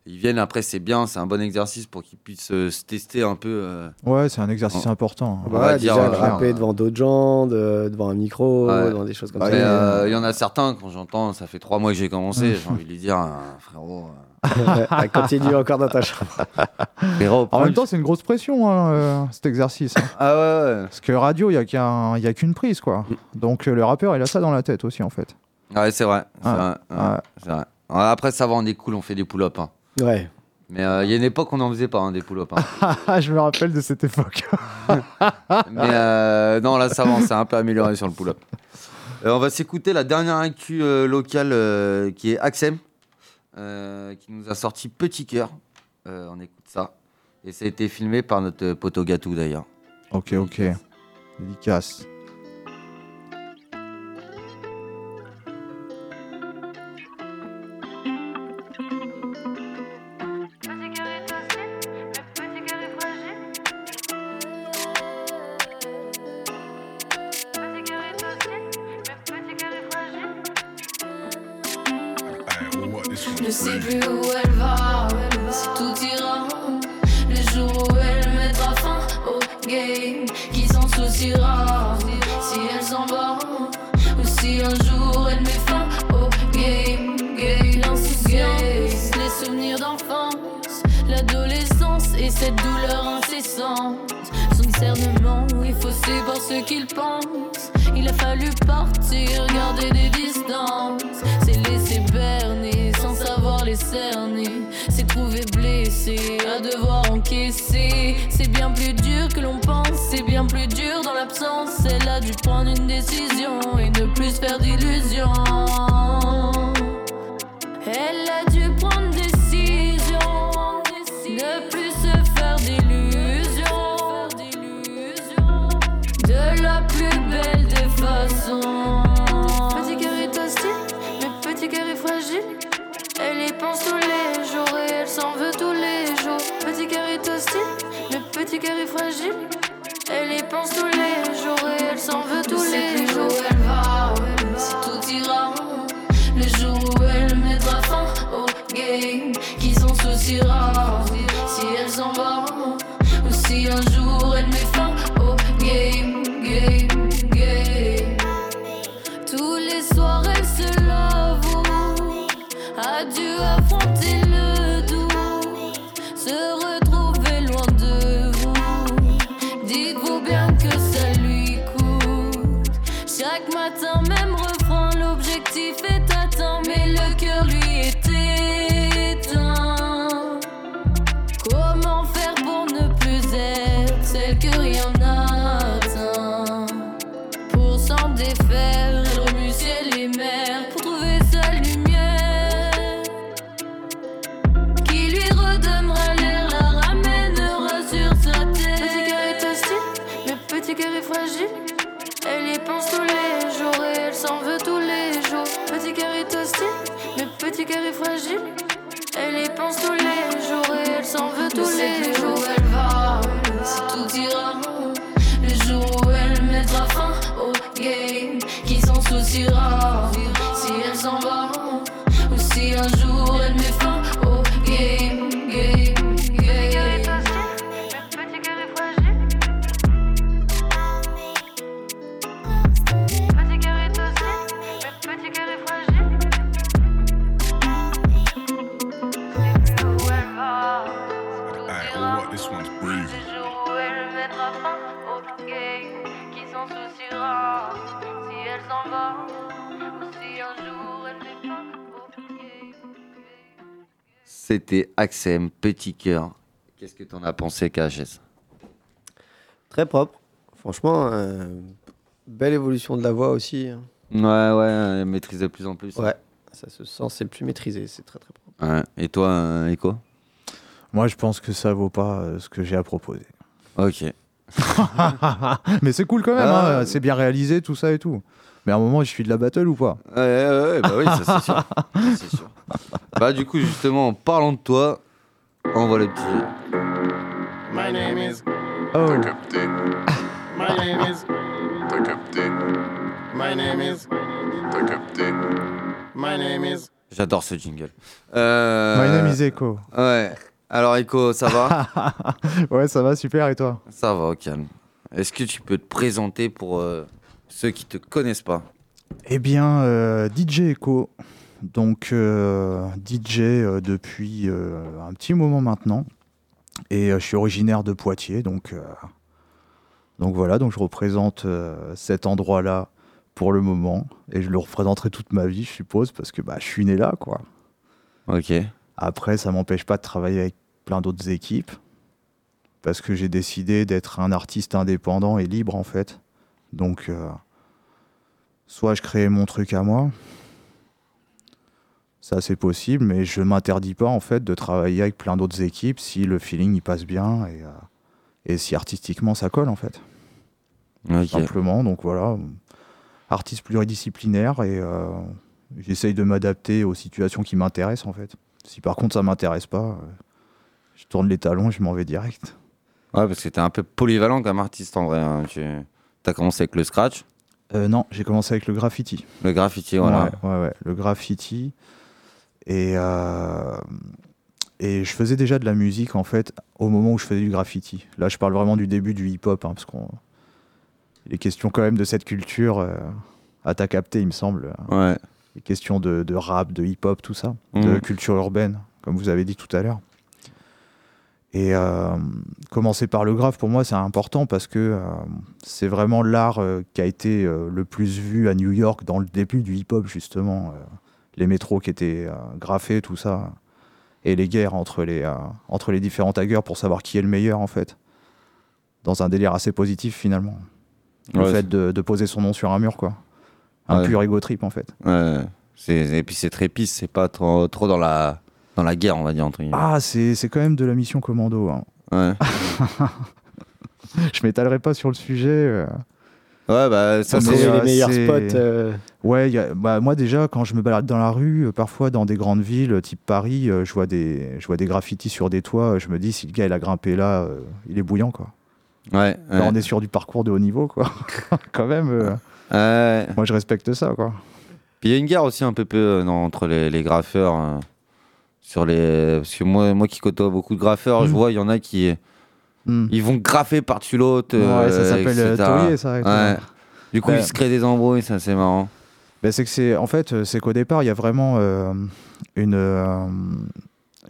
euh, ils viennent après, c'est bien, c'est un bon exercice pour qu'ils puissent euh, se tester un peu. euh, Ouais, c'est un exercice on- important. on Bah va ouais, dire, déjà euh, rapper devant d'autres gens, de- devant un micro, Ouais. devant des choses comme Mais, ça. euh, Il y en a certains, quand j'entends, ça fait trois mois que j'ai commencé, j'ai envie de lui dire, euh, frérot. euh, Continue encore dans ta chambre. frérot, En même temps, c'est une grosse pression, hein, euh, cet exercice. hein. Ah ouais, ouais. Parce que radio, il n'y a qu'un- il y a qu'une prise, quoi. Donc, euh, le rappeur, il a ça dans la tête aussi, en fait. Ouais, c'est vrai. vrai. Ouais, Après, ça va, on est cool, on fait des pull-ups. hein. Ouais. Mais euh, il y a une époque, on n'en faisait pas, hein, des pull-ups. hein. Ah, je me rappelle de cette époque. Mais euh, non, là, ça va, on s'est un peu amélioré sur le pull-up. Euh, on va s'écouter la dernière actu euh, locale euh, qui est Axem, euh, qui nous a sorti Petit Cœur. Euh, on écoute ça. Et ça a été filmé par notre poteau Gatou d'ailleurs. ok, ok. Dédicace. Sais plus où elle va, si tout ira. Le jour où elle mettra fin au game, qui s'en souciera si elle s'en va ou si un jour elle met fin au game. game. L'insouciance, les souvenirs d'enfance, l'adolescence et cette douleur incessante. Son discernement est faussé par ce qu'il pense. Il a fallu partir, garder des distances. Les cerner. S'est trouvé blessé à devoir encaisser. C'est bien plus dur que l'on pense, c'est bien plus dur dans l'absence. Elle a dû prendre une décision et ne plus faire d'illusions. C'était Axem, Petit Cœur. Qu'est-ce que t'en as pensé, KHS Très propre. Franchement, euh, belle évolution de la voix aussi. hein. Ouais, ouais, elle maîtrise de plus en plus. Ouais, ça se sent, c'est plus maîtrisé, c'est très très propre. Ouais. Et toi, euh, Eko Moi, je pense que ça vaut pas euh, ce que j'ai à proposer. Ok. Mais c'est cool quand même, Ah. hein, c'est bien réalisé, tout ça et tout. Mais à un moment, je suis de la battle ou pas? Ouais, ouais, ouais, bah oui, ça c'est sûr. Ça, c'est sûr. Bah, du coup, justement, en parlant de toi, envoie le petit. My name is. Oh. T'as capté. My name is. T'as capté. My name is. T'as capté. My name is. J'adore ce jingle. Euh... My name is Echo. Ouais. Alors, Eko, ça va? Ouais, ça va, super, et toi? Ça va, au calme. Est-ce que tu peux te présenter pour euh, ceux qui te connaissent pas? Eh bien, euh, DJ Echo. Donc, euh, DJ euh, depuis euh, un petit moment maintenant. Et je suis originaire de Poitiers. Donc, donc voilà, donc je représente cet endroit-là pour le moment. Et je le représenterai toute ma vie, je suppose, parce que bah, je suis né là, quoi. Ok. Après, ça m'empêche pas de travailler avec plein d'autres équipes. Parce que j'ai décidé d'être un artiste indépendant et libre, en fait. Donc, euh, soit je crée mon truc à moi. Ça, c'est possible, mais je m'interdis pas, en fait, de travailler avec plein d'autres équipes si le feeling y passe bien et, euh, et si artistiquement ça colle, en fait. Simplement, donc voilà. Artiste pluridisciplinaire et euh, j'essaye de m'adapter aux situations qui m'intéressent, en fait. Si par contre ça m'intéresse pas, euh, je tourne les talons et je m'en vais direct. Ouais, parce que t'es un peu polyvalent comme artiste en vrai. hein. Tu as commencé avec le scratch, non, j'ai commencé avec le graffiti. le graffiti, voilà. Ouais, ouais, ouais, le graffiti. Et, euh, et je faisais déjà de la musique, en fait, au moment où je faisais du graffiti. Là, je parle vraiment du début du hip-hop, hein, parce qu'on. Il est question quand même de cette culture euh, à ta capté, il me semble. Ouais. Les questions de, de rap, de hip-hop, tout ça. De Mhm. culture urbaine, comme vous avez dit tout à l'heure. Et euh, commencer par le graphe, pour moi, c'est important parce que euh, c'est vraiment l'art euh, qui a été euh, le plus vu à New York dans le début du hip-hop, justement. Les métros qui étaient euh, graffés, tout ça. Et les guerres entre les, euh, entre les différents taggers pour savoir qui est le meilleur, en fait. Dans un délire assez positif, finalement. Le Ouais, fait de, de poser son nom sur un mur, quoi. Un Ouais. pur ego trip, en fait. Ouais. Et puis c'est très pisse, c'est pas trop, trop dans, la, dans la guerre, on va dire, entre guillemets. Ah, c'est c'est quand même de la mission commando. hein. Ouais. Je m'étalerai pas sur le sujet. euh. Ouais, bah ça euh, les meilleurs c'est- spots. euh, Ouais, y a- bah, moi déjà, quand je me balade dans la rue, euh, parfois dans des grandes villes, euh, type Paris, euh, je vois des, je vois des graffitis sur des toits. euh, Je me dis, si le gars il a grimpé là, euh, il est bouillant quoi. Ouais. Là, ouais. on est sur du parcours de haut niveau quoi. quand même. euh, Ouais. moi, je respecte ça quoi. Puis il y a une guerre aussi un peu peu euh, non, entre les, les graffeurs. euh, sur les... Parce que moi, moi qui côtoie beaucoup de graffeurs, je Mm. vois, il y en a qui Hmm. ils vont graffer par-dessus l'autre. Ouais, ça s'appelle, euh, taulier, ça. Ouais. Du coup, Ouais. ils se créent des embrouilles, ça c'est marrant. Ben, c'est que c'est en fait euh, c'est qu'au départ il y a vraiment euh, une euh,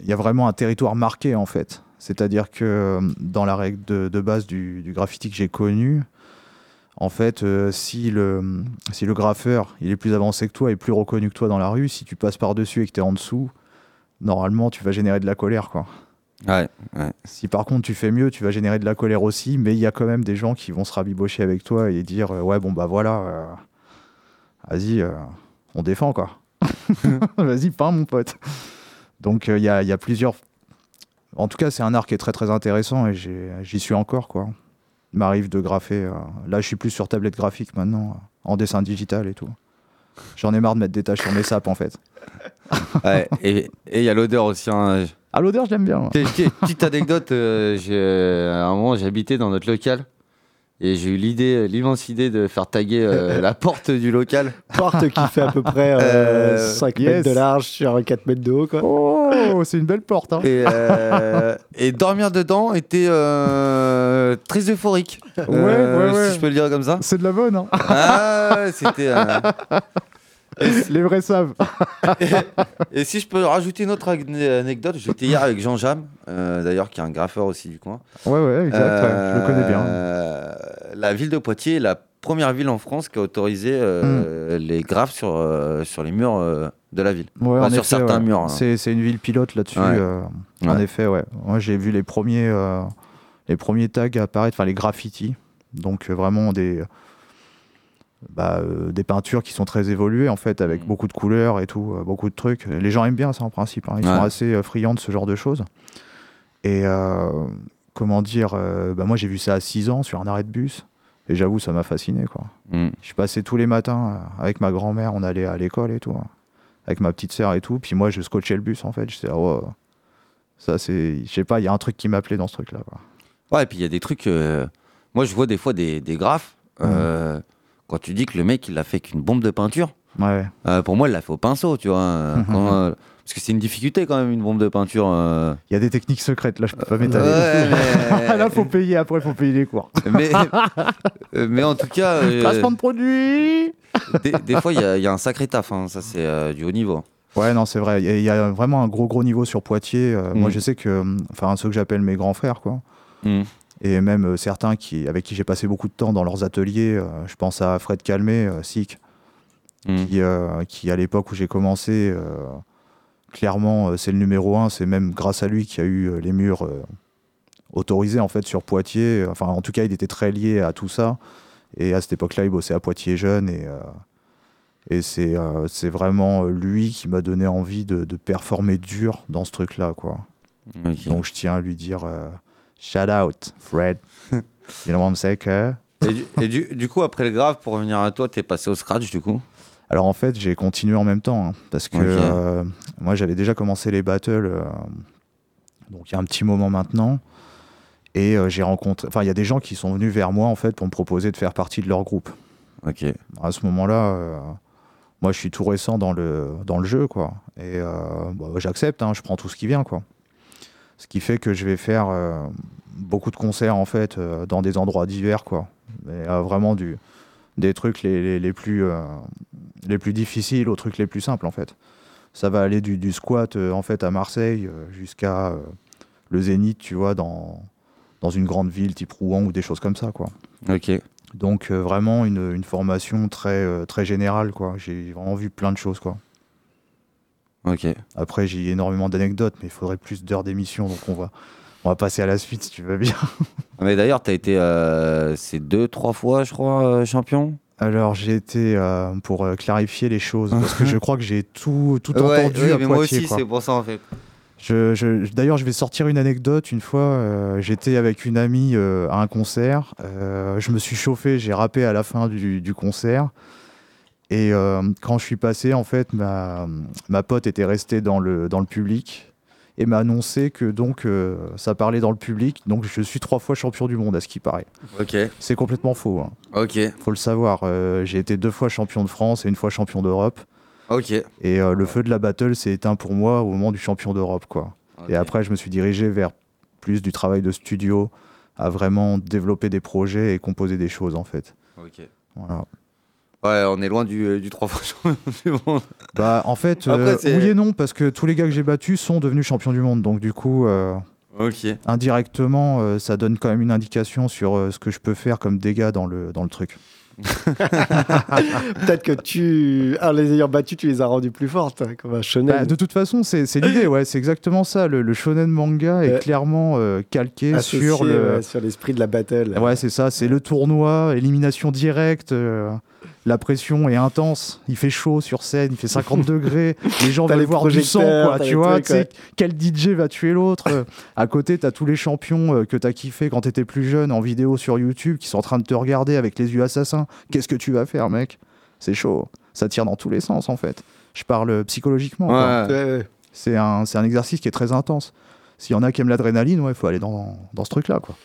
il y a vraiment un territoire marqué en fait c'est-à-dire que euh, dans la règle de, de base du, du graffiti que j'ai connu en fait euh, si le si le graffeur il est plus avancé que toi et plus reconnu que toi dans la rue si tu passes par dessus et que tu es en dessous normalement tu vas générer de la colère quoi Ouais, ouais. si par contre tu fais mieux, tu vas générer de la colère aussi, mais il y a quand même des gens qui vont se rabibocher avec toi et dire euh, ouais bon bah voilà, euh, vas-y, euh, on défend quoi. vas-y, peins mon pote. Donc il y, a, il y a plusieurs. En tout cas, c'est un art qui est très très intéressant et j'y suis encore quoi. Il m'arrive de graffer. Là, je suis plus sur tablette graphique maintenant, en dessin digital et tout. J'en ai marre de mettre des tâches sur mes sapes en fait. Ouais, et et il y a l'odeur aussi. hein. À l'odeur, je l'aime bien. moi. Petite- anecdote, euh, j'ai- à un moment j'habitais dans notre local et j'ai eu l'idée, l'immense idée de faire taguer euh, la porte du local. porte qui fait à peu près euh, Euh, 5 yes. mètres de large sur 4 mètres de haut. Quoi. Oh, c'est une belle porte. Hein. Et, euh, et dormir dedans était euh, très euphorique. Ouais, Euh, ouais, ouais. Si je peux le dire comme ça. C'est de la bonne. Hein. Ah, ouais, c'était. euh, Les vrais savent. Et si je peux rajouter une autre ane- anecdote, j'étais hier avec Jean Jam, euh, d'ailleurs qui est un graffeur aussi du coin. Ouais, ouais, exact. ouais, je le connais bien. Euh, La ville de Poitiers est la première ville en France qui a autorisé euh, Hmm. les graphes sur, sur les murs de la ville. Ouais, Pas en sur effet, certains ouais. murs. hein. C'est c'est une ville pilote là-dessus. Ouais. En effet, ouais. Moi, j'ai vu les premiers, les premiers tags apparaître, enfin les graffitis. Donc vraiment des, bah, euh, des peintures qui sont très évoluées en fait, Mm. avec beaucoup de couleurs et tout, euh, beaucoup de trucs. Les gens aiment bien ça en principe. hein. Ils Ouais. sont assez euh, friands de ce genre de choses. Et comment dire, bah, moi j'ai vu ça à 6 ans sur un arrêt de bus. Et j'avoue, ça m'a fasciné quoi. Mm. Je passais tous les matins avec ma grand-mère, on allait à l'école et tout, hein, avec ma petite sœur et tout. Puis moi, je scotchais le bus en fait. J'étais là, oh, ça c'est, je sais pas, il y a un truc qui m'appelait dans ce truc-là. quoi. Ouais, et puis il y a des trucs. Moi, je vois des fois des, des graphes. euh, Quand tu dis que le mec, il l'a fait qu'une bombe de peinture. Ouais. euh, pour moi, il l'a fait au pinceau, tu vois. euh, quand, euh, parce que c'est une difficulté quand même, une bombe de peinture. euh. Il y a des techniques secrètes là, je peux pas m'étaler. Ouais, mais- là, faut payer après, faut payer les cours. mais, mais en tout cas. Placement de produit. des, des fois, il y, a- il y a un sacré taf. hein, Ça, c'est du haut niveau. Ouais, non, c'est vrai. Il y a- il y, a vraiment un gros, gros niveau sur Poitiers. Moi, Mm. je sais que, euh, enfin, ceux que j'appelle mes grands frères, quoi. Mm. Et même euh, certains qui, avec qui j'ai passé beaucoup de temps dans leurs ateliers. euh, je pense à Fred Calmet, euh, SIC, Mm. qui, qui, à l'époque où j'ai commencé, clairement, c'est le numéro un. C'est même grâce à lui qu'il y a eu les murs autorisés, en fait, sur Poitiers. Enfin, en tout cas, il était très lié à tout ça. Et à cette époque-là, il bossait à Poitiers jeune. Et, euh, et c'est euh, vraiment lui qui m'a donné envie de, de performer dur dans ce truc-là, quoi. Donc, je tiens à lui dire euh, shout out, Fred. you know what I'm saying, Et, du, et du- du coup, après le grave, pour revenir à toi, t'es passé au scratch du coup? Alors en fait, j'ai continué en même temps, hein, parce que euh, moi j'avais déjà commencé les battles, euh, donc il y a un petit moment maintenant, et euh, j'ai rencontré, enfin il y a des gens qui sont venus vers moi en fait pour me proposer de faire partie de leur groupe. Ok. À ce moment-là, moi je suis tout récent dans le dans le jeu quoi, et euh, bah, j'accepte, hein, je prends tout ce qui vient quoi. Ce qui fait que je vais faire euh, beaucoup de concerts en fait euh, dans des endroits divers quoi, mais euh, vraiment du des trucs les, les, les plus les plus difficiles aux trucs les plus simples en fait. Ça va aller du, du squat en fait à Marseille jusqu'à le Zénith, tu vois, dans dans une grande ville type Rouen ou des choses comme ça quoi. Ok. Donc vraiment une, une formation très très générale quoi. J'ai vraiment vu plein de choses quoi. Ok. Après j'ai énormément d'anecdotes, mais il faudrait plus d'heures d'émission, donc on va on va passer à la suite si tu veux bien. Mais d'ailleurs, t'as été euh, c'est deux, trois fois, je crois, euh, champion? Alors j'ai été euh, pour euh, clarifier les choses parce que je crois que j'ai tout tout Ouais, entendu ouais, à mais moi aussi, c'est pour ça en fait. Je, je- D'ailleurs, je vais sortir une anecdote. Une fois, euh, j'étais avec une amie euh, à un concert. Euh, je me suis chauffé, j'ai rappé à la fin du, du concert. Et euh, quand je suis passé, en fait, ma, ma pote était restée dans le, dans le public et m'a annoncé que donc euh, ça parlait dans le public. Donc je suis trois fois champion du monde, à ce qui paraît. Ok. C'est complètement faux. hein. Ok. Faut le savoir. Euh, j'ai été deux fois champion de France et une fois champion d'Europe. Ok. Et euh, le feu de la battle s'est éteint pour moi au moment du champion d'Europe, quoi. Et après, je me suis dirigé vers plus du travail de studio, à vraiment développer des projets et composer des choses, en fait. Ok. Voilà. Ouais, on est loin du, euh, du trois fois champion du monde. Bah, en fait, Après, euh, oui et non, parce que tous les gars que j'ai battus sont devenus champions du monde. Donc, du coup, euh, indirectement, euh, ça donne quand même une indication sur euh, ce que je peux faire comme dégâts dans le, dans le truc. Peut-être que tu, en les ayant battus, tu les as rendus plus fortes, hein, comme un shonen. Bah, de toute façon, c'est l'idée, ouais, c'est exactement ça. Le, le shonen manga est clairement euh, calqué Associé, sur le, ouais, sur l'esprit de la battle. Ouais, c'est ça, c'est le tournoi, élimination directe. euh, la pression est intense, il fait chaud sur scène, il fait 50 degrés, les gens veulent les voir du sang, quoi, tu vois, trucs, quel DJ va tuer l'autre. euh, à côté, t'as tous les champions euh, que t'as kiffé quand t'étais plus jeune en vidéo sur YouTube qui sont en train de te regarder avec les yeux assassins. Qu'est-ce que tu vas faire, mec? C'est chaud, ça tire dans tous les sens en fait. Je parle euh, psychologiquement. Ouais. C'est un, c'est un exercice qui est très intense. S'il y en a qui aiment l'adrénaline, ouais, faut aller dans, dans ce truc-là, quoi.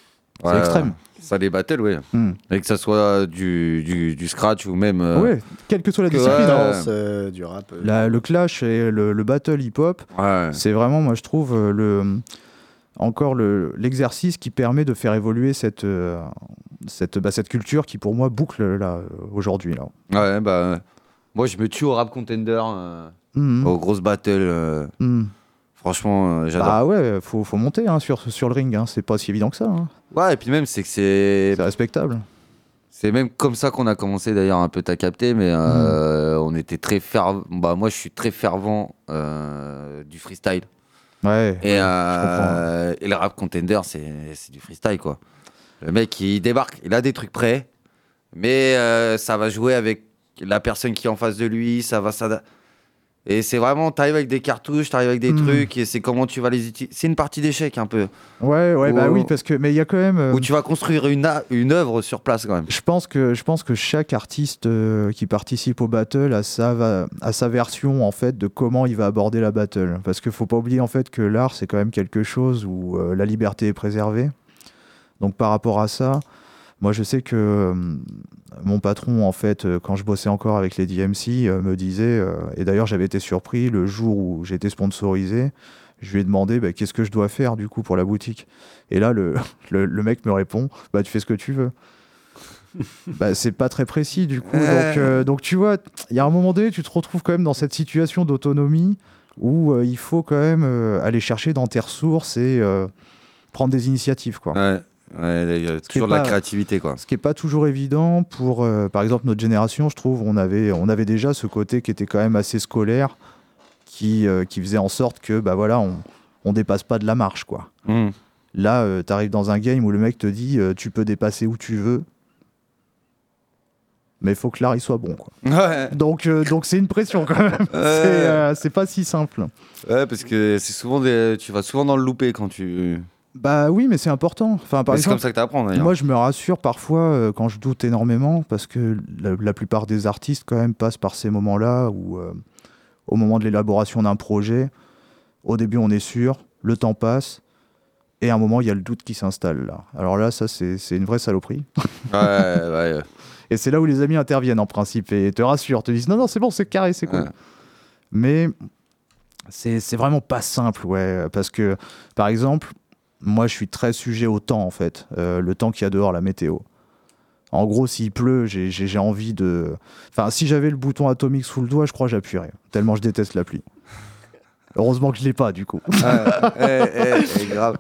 C'est Ouais, extrême. Ça, les battles, ouais. Hmm. Et que ça soit du, du, du scratch ou même. euh, Ouais, quelle que soit la que- discipline. ouais, euh, du rap. euh. La- le clash et le, le battle hip-hop, Ouais. c'est vraiment, moi je trouve, euh, le, encore le- l'exercice qui permet de faire évoluer cette, euh, cette, bah, cette culture qui pour moi boucle là, aujourd'hui. Là. Ouais, bah. Moi, je me tue au rap contender, euh, Mhm. aux grosses battles. euh, Mhm. Franchement, euh, j'adore. Bah ouais, faut, faut monter hein, sur, sur le ring, hein, c'est pas si évident que ça. hein. Ouais, et puis même, c'est que c'est. C'est respectable. C'est même comme ça qu'on a commencé d'ailleurs un peu à capter, mais euh, on était très fervent. Bah, moi, je suis très fervent euh, du freestyle. Ouais. Et, euh, et le rap contender, c'est c'est du freestyle, quoi. Le mec, il débarque, il a des trucs prêts, mais euh, ça va jouer avec la personne qui est en face de lui, ça va ça. Et c'est vraiment, t'arrives avec des cartouches, t'arrives avec des Hmm. trucs, et c'est comment tu vas les utiliser. C'est une partie d'échec un peu. Ouais, ouais, bah oui, parce que mais il y a quand même. euh, Où tu vas construire une, œuvre sur place quand même. Je pense que je pense que chaque artiste euh, qui participe au battle a sa va- a sa version en fait de comment il va aborder la battle parce qu'il faut pas oublier en fait que l'art c'est quand même quelque chose où euh, la liberté est préservée. Donc par rapport à ça, moi je sais que euh, mon patron en fait euh, quand je bossais encore avec les DMC euh, me disait et d'ailleurs j'avais été surpris le jour où été sponsorisé, je lui ai demandé bah, qu'est-ce que je dois faire du coup pour la boutique? Et là le, le, le mec me répond bah tu fais ce que tu veux bah, c'est pas très précis du coup. Donc, euh, donc tu vois, il y a un moment donné, tu te retrouves quand même dans cette situation d'autonomie où euh, il faut quand même aller chercher dans tes ressources et prendre des initiatives. Quoi. Ouais, ouais, il y a toujours de la pas- créativité, quoi. Ce qui est pas toujours évident pour, euh, par exemple, notre génération, je trouve, on avait, on avait déjà ce côté qui était quand même assez scolaire, qui, euh, qui faisait en sorte que, bah voilà, on, on dépasse pas de la marche, quoi. Mm. Là, tu arrives dans un game où le mec te dit, euh, tu peux dépasser où tu veux, mais il faut que l'art il soit bon, quoi. Ouais. Donc, euh, donc c'est une pression quand même. C'est euh, c'est pas si simple. Ouais, parce que c'est souvent des... tu vas souvent dans le loupé quand tu. Bah oui, mais c'est important. Enfin, par c'est comme ça que t'apprends d'ailleurs. Moi, je me rassure parfois euh, quand je doute énormément parce que la, la plupart des artistes, quand même, passent par ces moments-là où, euh, au moment de l'élaboration d'un projet, au début, on est sûr, le temps passe, et à un moment, il y a le doute qui s'installe. Là. Alors là, ça, c'est une vraie saloperie. Ouais, ouais. Et c'est là où les amis interviennent en principe et te rassurent, te disent non, non, c'est bon, c'est carré, c'est cool. Mais c'est c'est vraiment pas simple, ouais. Parce que, par exemple, moi, je suis très sujet au temps, en fait. Euh, le temps qu'il y a dehors, la météo. En gros, s'il pleut, j'ai- envie de. Enfin, si j'avais le bouton atomique sous le doigt, je crois que j'appuierais. Tellement je déteste la pluie. Heureusement que je l'ai pas, du coup. Ouais, eh, eh, eh, grave.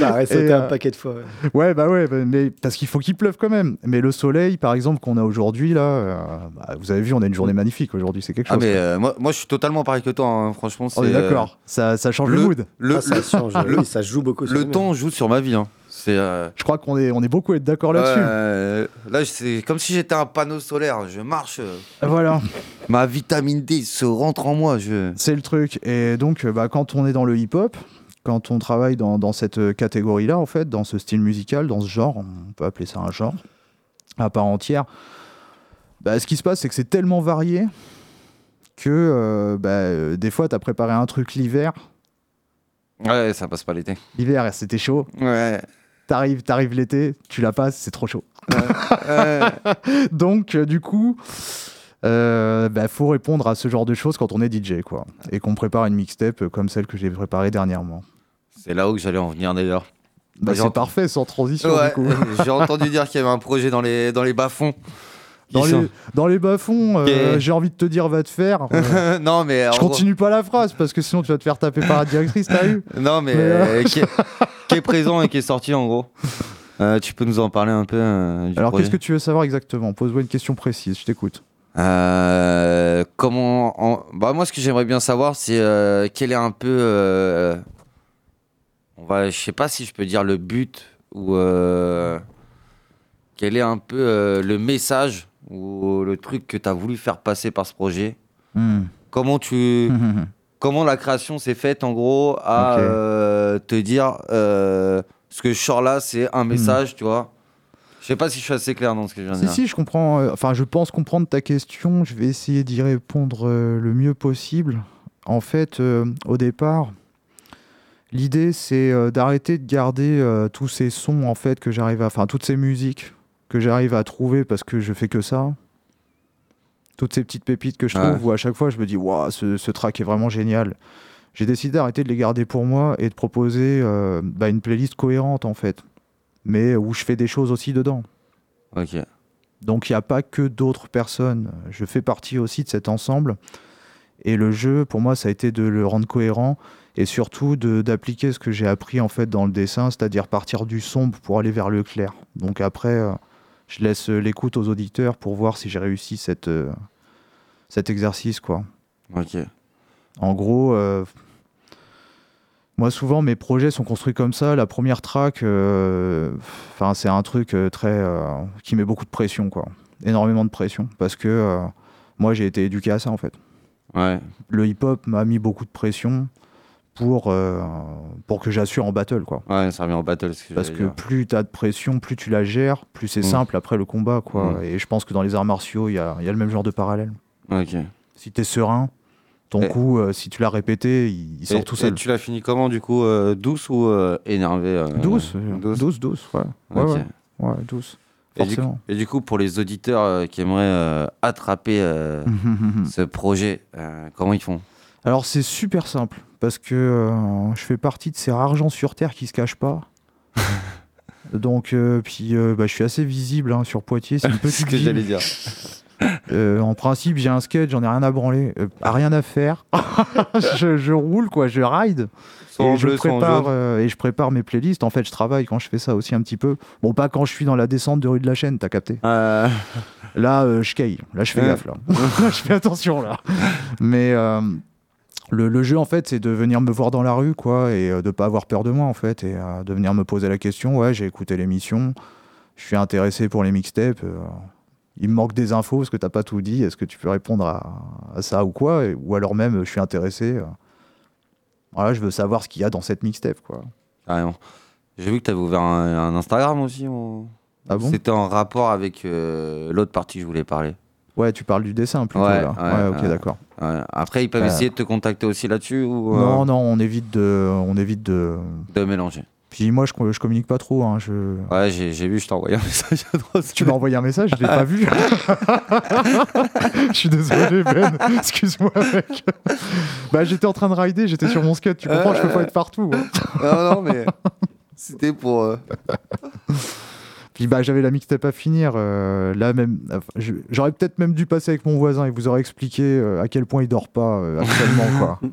Ça a sauté un euh, paquet de fois. ouais. Ouais, bah ouais, bah, mais parce qu'il faut qu'il pleuve quand même. Mais le soleil, par exemple, qu'on a aujourd'hui, là, euh, bah, vous avez vu, on a une journée magnifique aujourd'hui, c'est quelque Ah, chose. mais quoi. euh, moi, moi, je suis totalement pareil que toi, hein. franchement. on est c'est, euh, d'accord, ça, ça change le, le- mood. Le, Ah, ça le- change, le- oui, ça joue beaucoup. sur le temps joue sur ma vie. Hein. C'est. euh, Je crois qu'on est, on est beaucoup à être d'accord là-dessus. euh, là, c'est comme si j'étais un panneau solaire. Je marche. euh, Voilà, ma vitamine D se rentre en moi. Je... c'est le truc. Et donc, bah, quand on est dans le hip-hop, quand on travaille dans, dans cette catégorie-là, en fait, dans ce style musical, dans ce genre, on peut appeler ça un genre, à part entière, bah, ce qui se passe, c'est que c'est tellement varié que euh, bah, des fois, tu as préparé un truc l'hiver. Ouais, ça passe pas l'été. L'hiver, c'était chaud. Ouais. T'arrives, t'arrives l'été, tu la passes, c'est trop chaud. Donc, euh, du coup, euh, bah, faut répondre à ce genre de choses quand on est DJ, quoi. Et qu'on prépare une mixtape comme celle que j'ai préparée dernièrement. c'est là où j'allais en venir d'ailleurs. Bah, c'est parfait, sans transition, Ouais, du coup. J'ai entendu dire qu'il y avait un projet dans les, dans les bas-fonds. Dans les, sont- dans les bas-fonds, euh, j'ai envie de te dire, va te faire. Euh, non, mais. je gros- continue pas la phrase parce que sinon tu vas te faire taper par la directrice, t'as eu Non, mais, Mais, euh, qui, est, qui est présent et qui est sorti en gros. Tu peux nous en parler un peu du Alors, qu'est-ce que tu veux savoir exactement? Pose-moi une question précise, je t'écoute. Comment en- bah moi ce que j'aimerais bien savoir c'est quel est un peu on va je sais pas si je peux dire le but ou euh, quel est un peu euh, le message ou le truc que tu as voulu faire passer par ce projet Hmm. comment tu comment la création s'est faite en gros à euh, te dire euh, ce que je sors là c'est un message tu vois je sais pas si je suis assez clair dans ce que je viens de Si, dire si, je comprends. euh, Enfin, je pense comprendre ta question. Je vais essayer d'y répondre euh, le mieux possible. En fait, euh, au départ, l'idée, c'est d'arrêter de garder tous ces sons, en fait, que j'arrive à. Enfin, toutes ces musiques que j'arrive à trouver parce que je fais que ça. Toutes ces petites pépites que je Ouais. trouve où à chaque fois je me dis, waouh, ce, ce track est vraiment génial. J'ai décidé d'arrêter de les garder pour moi et de proposer euh, bah, une playlist cohérente, en fait. Mais où je fais des choses aussi dedans. ok Donc il n'y a pas que d'autres personnes. Je fais partie aussi de cet ensemble. Et le jeu, pour moi, ça a été de le rendre cohérent et surtout d'appliquer ce que j'ai appris en fait dans le dessin, c'est-à-dire partir du sombre pour aller vers le clair. Donc après, euh, je laisse l'écoute aux auditeurs pour voir si j'ai réussi cette, euh, cet exercice, quoi. Ok. En gros, euh, moi souvent mes projets sont construits comme ça. La première track, euh, enfin c'est un truc très qui met beaucoup de pression, quoi. Énormément de pression, parce que moi j'ai été éduqué à ça en fait. Ouais. Le hip-hop m'a mis beaucoup de pression pour euh, pour que j'assure en battle, quoi. Ouais, ça revient en battle. Ce que Parce que dire. plus tu as de pression, plus tu la gères, plus c'est Mm. simple après le combat, quoi. Mm. Et je pense que dans les arts martiaux, il y a, y a le même genre de parallèle. Ok. Si tu es serein, ton Et- coup, euh, si tu l'as répété, il, sort Et- tout et seul. tu l'as fini comment du coup euh, Douce ou énervé Douce, douce, douce, ouais. Ouais, Ok. ouais. Ouais, douce. Et du, coup, Forcément. et du coup, pour les auditeurs qui aimeraient attraper ce projet, comment ils font? Alors c'est super simple parce que euh, je fais partie de ces rares gens sur Terre qui se cachent pas. Donc euh, puis euh, bah, je suis assez visible hein, sur Poitiers, c'est une petite ce que ville. j'allais dire. Euh, en principe, j'ai un skate, j'en ai rien à branler, euh, rien à faire. je, je roule quoi, je ride. Et, je bleu, prépare, jaune. euh, et je prépare mes playlists. En fait, je travaille quand je fais ça aussi un petit peu. Bon, pas quand je suis dans la descente de rue de la Chaîne, t'as capté. Euh, Là, je caille. Là, je fais Ouais. gaffe. Là. je fais attention là. Mais le, le jeu, en fait, c'est de venir me voir dans la rue, quoi, et euh, de pas avoir peur de moi, en fait, et euh, de venir me poser la question. Ouais, j'ai écouté l'émission. Je suis intéressé pour les mixtapes. euh, il me manque des infos parce que t'as pas tout dit. Est-ce que tu peux répondre à, à ça ou quoi Et- Ou alors même, je suis intéressé. voilà, je veux savoir ce qu'il y a dans cette mixtape, quoi. Carrément. J'ai vu que tu avais ouvert un, un Instagram aussi. Ah bon? C'était en rapport avec euh, l'autre partie que je voulais parler. Ouais, tu parles du dessin plutôt Ouais, là. ouais, ok, d'accord. Ouais. Après, ils peuvent Euh. essayer de te contacter aussi là-dessus ou euh, Non, non, on évite de, on évite de. de mélanger. Puis moi, je, je communique pas trop. Hein, je... Ouais, j'ai j'ai vu, je t'ai envoyé un message à droite. Tu m'as envoyé un message, je l'ai pas vu. je suis désolé, Ben. Excuse-moi, mec. bah, j'étais en train de rider, j'étais sur mon skate. Tu comprends, je peux pas être partout. hein. non, non, mais c'était pour. Puis bah, j'avais la mixtape à finir. euh, là même, j'aurais peut-être même dû passer avec mon voisin. Il vous aurait expliqué euh, à quel point il dort pas euh, actuellement, quoi.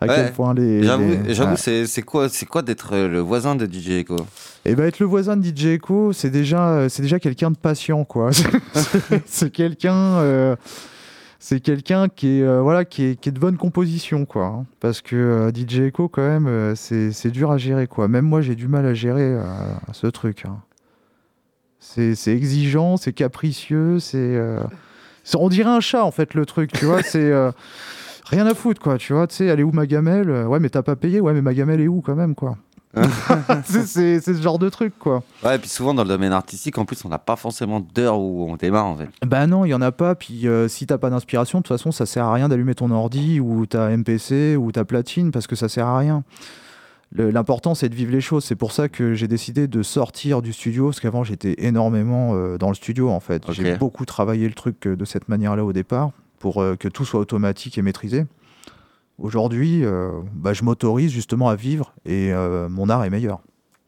À Ouais. quel point les. J'avoue, les- ouais. c'est quoi, c'est quoi d'être le voisin de DJ Echo? Et bah être le voisin de DJ Echo, c'est déjà, c'est déjà quelqu'un de patient, quoi. C'est- quelqu'un, euh, c'est quelqu'un qui est, euh, voilà, qui est, qui est de bonne composition, quoi. hein. Parce que euh, DJ Echo, quand même, euh, c'est, c'est dur à gérer, quoi. Même moi, j'ai du mal à gérer ce truc. hein. C'est, exigeant, c'est capricieux, c'est, euh, c'est- on dirait un chat, en fait, le truc, tu vois. C'est euh, rien à foutre, quoi. Tu vois, tu sais, elle est où ma gamelle Ouais, mais t'as pas payé. Ouais, mais ma gamelle est où, quand même, quoi. c'est, ce genre de truc, quoi. Ouais, et puis souvent dans le domaine artistique, en plus, on n'a pas forcément d'heure où on démarre en fait. Bah non, il y en a pas. Puis euh, si t'as pas d'inspiration, de toute façon, ça sert à rien d'allumer ton ordi ou ta MPC ou ta platine parce que ça sert à rien. L'important, c'est de vivre les choses. C'est pour ça que j'ai décidé de sortir du studio parce qu'avant, j'étais énormément euh, dans le studio en fait. J'ai beaucoup travaillé le truc euh, de cette manière-là au départ pour euh, que tout soit automatique et maîtrisé. Aujourd'hui, euh, bah, je m'autorise justement à vivre et mon art est meilleur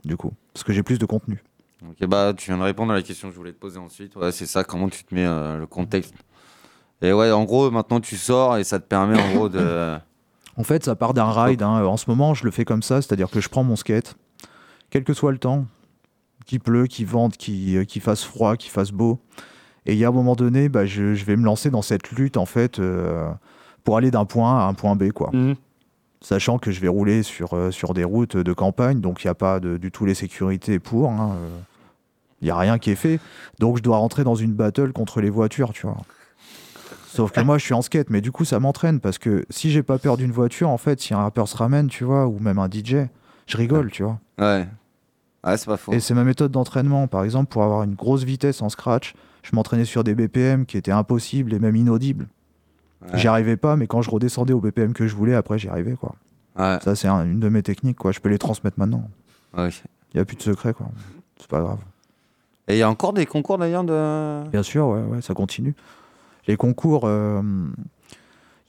du coup parce que j'ai plus de contenu. Ok, bah, tu viens de répondre à la question que je voulais te poser ensuite. Ouais, c'est ça, comment tu te mets le contexte? Et ouais, en gros, maintenant tu sors et ça te permet en gros de. En fait, ça part d'un ride. hein. En ce moment, je le fais comme ça, c'est-à-dire que je prends mon skate, quel que soit le temps, qu'il pleut, qu'il vente, qu'il qu'il fasse froid, qu'il fasse beau. Et il y a un moment donné, bah, je, je vais me lancer dans cette lutte, en fait, euh, pour aller d'un point A à un point B, quoi. Sachant que je vais rouler sur, euh, sur des routes de campagne, donc il n'y a pas de- du tout les sécurités pour. hein, euh. Il n'y a rien qui est fait. Donc je dois rentrer dans une battle contre les voitures, tu vois. Sauf que moi, je suis en skate, mais du coup, ça m'entraîne parce que si j'ai pas peur d'une voiture, en fait, si un rappeur se ramène, tu vois, ou même un DJ, je rigole, tu vois. Ouais. Ouais, c'est pas faux. Et c'est ma méthode d'entraînement. Par exemple, pour avoir une grosse vitesse en scratch, je m'entraînais sur des BPM qui étaient impossibles et même inaudibles. Ouais. J'y arrivais pas, mais quand je redescendais au BPM que je voulais, après, j'y arrivais, quoi. Ouais. Ça, c'est un- une de mes techniques, quoi. Je peux les transmettre maintenant. Ouais. Il n'y a plus de secret, quoi. C'est pas grave. Et il y a encore des concours d'ailleurs de. Bien sûr, ouais, ouais, ça continue. Les concours, euh,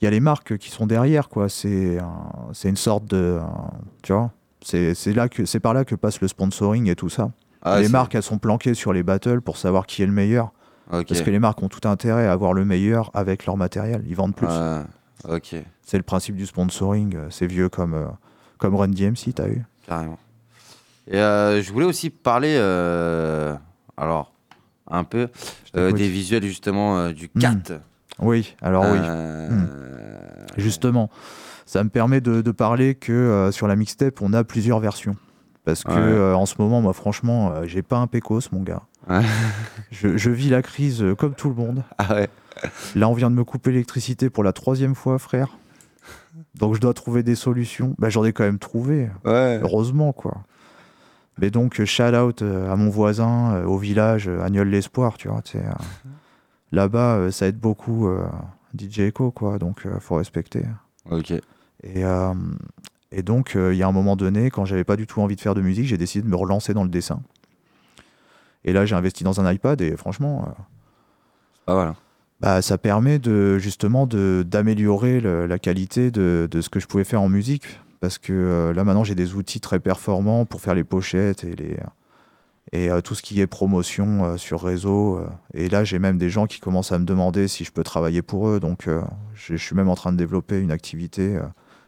il y a les marques qui sont derrière, quoi. C'est un- c'est une sorte de, un- tu vois, c'est c'est là que c'est par là que passe le sponsoring et tout ça. Ah, les marques, elles sont planquées sur les battles pour savoir qui est le meilleur. Parce que les marques ont tout intérêt à avoir le meilleur avec leur matériel. Ils vendent plus. Ok, C'est le principe du sponsoring. euh, C'est vieux comme euh, comme Run DMC, t'as eu. carrément. Et euh, je voulais aussi parler, euh, alors, un peu euh, des visuels justement euh, du 4. Oui, alors oui. Euh, Hmm. Justement, ça me permet de, de parler que sur la mixtape, on a plusieurs versions. Parce que Ouais. euh, en ce moment, moi, franchement, euh, j'ai pas un pécos, mon gars. Ouais. Je, je vis la crise euh, comme tout le monde. Ah ouais. Là, on vient de me couper l'électricité pour la troisième fois, frère. Donc, je dois trouver des solutions. Bah, J'en ai quand même trouvé. Ouais. Heureusement, quoi. Mais donc, euh, shout out euh, à mon voisin, euh, au village, Agnol l'Espoir, tu vois. euh, Là-bas, ça aide beaucoup euh, DJ Echo, quoi. Donc, euh, faut respecter. Ok. Et, et donc, il y a un moment donné, quand j'avais pas du tout envie de faire de musique, j'ai décidé de me relancer dans le dessin. Et là, j'ai investi dans un iPad et franchement, Ah voilà. bah, ça permet de justement d'améliorer la qualité de, de ce que je pouvais faire en musique. Parce que euh, là, maintenant, j'ai des outils très performants pour faire les pochettes et, les, et euh, tout ce qui est promotion euh, sur réseau. euh. et là, j'ai même des gens qui commencent à me demander si je peux travailler pour eux. Donc, je, suis même en train de développer une activité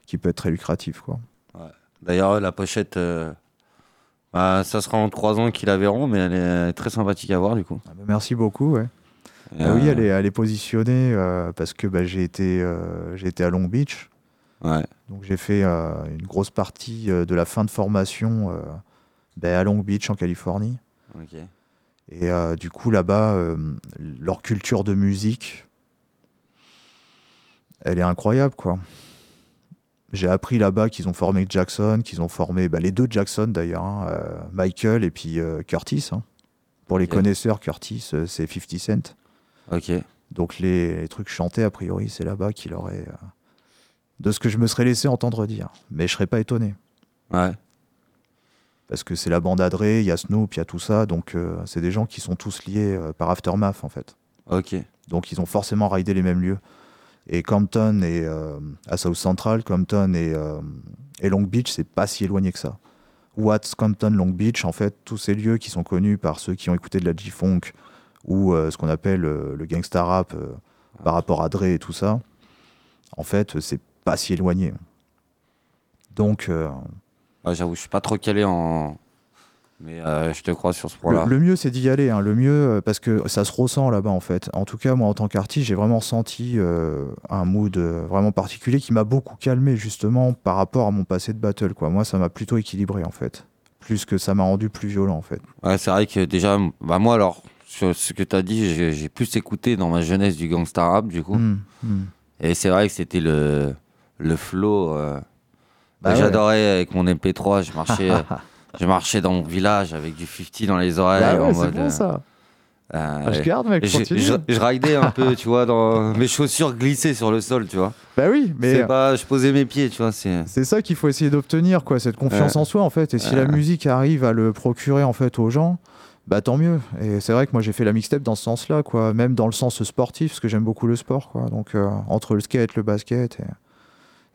qui peut être très lucrative. Quoi. D'ailleurs, la pochette, bah, ça sera en 3 ans qu'ils la verront, mais elle est très sympathique à voir du coup. Ah bah, merci beaucoup. Ouais. Ah oui, elle est, elle est positionnée parce que bah, j'ai été, j'ai été à Long Beach. Ouais. Donc j'ai fait euh, une grosse partie euh, de la fin de formation euh, bah, à Long Beach en Californie. Et du coup là-bas, leur culture de musique, elle est incroyable quoi. J'ai appris là-bas qu'ils ont formé Jackson, qu'ils ont formé bah, les deux Jackson d'ailleurs, hein, Michael et puis Curtis. hein. Pour les connaisseurs, Curtis, c'est 50 Cent. Ok. Donc les, les trucs chantés, a priori, c'est là-bas qu'il aurait... de ce que je me serais laissé entendre dire. Mais je serais pas étonné. Ouais. Parce que c'est la bande à Dre, il y a Snoop, il y a tout ça. Donc euh, c'est des gens qui sont tous liés euh, par Aftermath, en fait. Ok. Donc ils ont forcément raidé les mêmes lieux. Et Compton et euh, à South Central, Compton et, euh, et Long Beach, c'est pas si éloigné que ça. Watts, Compton, Long Beach, en fait, tous ces lieux qui sont connus par ceux qui ont écouté de la G-Funk ou ce qu'on appelle le gangsta rap euh, par rapport à Dre et tout ça, en fait, c'est pas si éloigné. Donc, euh, J'avoue, je suis pas trop calé en. Mais euh, je te crois sur ce point-là. Le, le mieux, c'est d'y aller. hein. Le mieux, euh, parce que ça se ressent là-bas, en fait. En tout cas, moi, en tant qu'artiste, j'ai vraiment euh, un mood vraiment particulier qui m'a beaucoup calmé, justement, par rapport à mon passé de battle. Quoi. Moi, ça m'a plutôt équilibré, en fait. Plus que ça m'a rendu plus violent, en fait. Ouais, c'est vrai que déjà, bah moi alors, sur ce que tu as dit, j'ai plus écouté dans ma jeunesse du gangsta rap du coup. Mm, mm. Et c'est vrai que c'était le, le flow. euh, Bah ouais. J'adorais avec mon MP3, je marchais, euh, je marchais dans mon village avec du 50 dans les oreilles. Bah ouais, c'est mode, bon, euh, ça. euh, Ah, je garde, mec, je, je, je ridais un peu, tu vois, dans mes chaussures glissaient sur le sol, tu vois. Bah oui, mais C'est pas, je posais mes pieds, tu vois. C'est ça qu'il faut essayer d'obtenir, quoi, cette confiance en soi, en fait. Et si la musique arrive à le procurer, en fait, aux gens, bah tant mieux. Et c'est vrai que moi, j'ai fait la mixtape dans ce sens-là, quoi. Même dans le sens sportif, parce que j'aime beaucoup le sport, quoi. Donc, euh, entre le skate, le basket, et,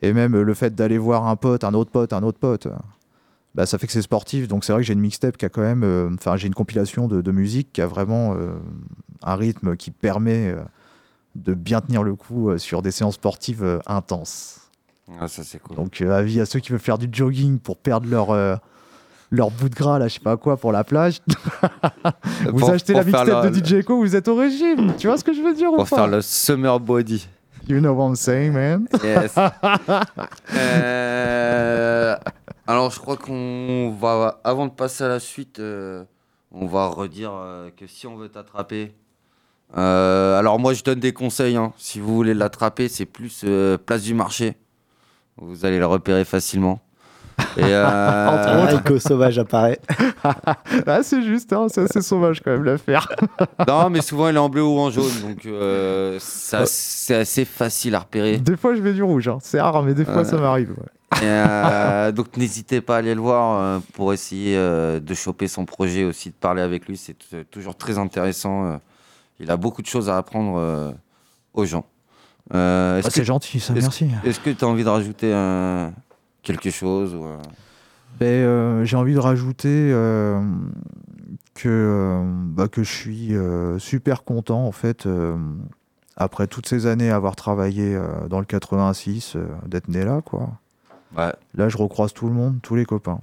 et même le fait d'aller voir un pote, un autre pote, un autre pote, bah ça fait que c'est sportif. Donc, c'est vrai que j'ai une mixtape qui a quand même... euh, Enfin, j'ai une compilation de, de musique qui a vraiment euh, un rythme qui permet euh, de bien tenir le coup sur des séances sportives intenses. Ah, ça c'est cool. Donc, avis à ceux qui veulent faire du jogging pour perdre leur, leur bout de gras, là, je sais pas quoi, pour la plage. vous Pour- achetez pour la mixtape le- de DJ Echo, vous êtes au régime. Tu vois ce que je veux dire ou Pour pas faire le summer body. You know what I'm saying, man? Yes. Euh, alors, je crois qu'on va, avant de passer à la suite, euh, on va redire euh, que si on veut t'attraper, alors moi je donne des conseils. hein. Si vous voulez l'attraper, c'est plus place du marché. Vous allez le repérer facilement. Et, euh, Ah, Ico Sauvage apparaît. ah, c'est juste, hein, c'est assez sauvage quand même l'affaire. non, mais souvent il est en bleu ou en jaune, donc euh, ça, c'est assez facile à repérer. Des fois, je mets du rouge. hein. C'est rare, mais des fois, ça m'arrive. ouais. Et, euh, donc n'hésitez pas à aller le voir euh, pour essayer euh, de choper son projet aussi, de parler avec lui. C'est toujours très intéressant. euh. il a beaucoup de choses à apprendre euh, aux gens. Euh, Ah, c'est gentil, ça, est-ce- merci. Est-ce que tu as envie de rajouter euh, quelque chose ou, euh, Ben, euh, j'ai envie de rajouter euh, que, bah, que je suis super content, en fait, après toutes ces années à avoir travaillé euh, dans le 86, euh, d'être né là, quoi. Ouais. Là, je recroise tout le monde, tous les copains.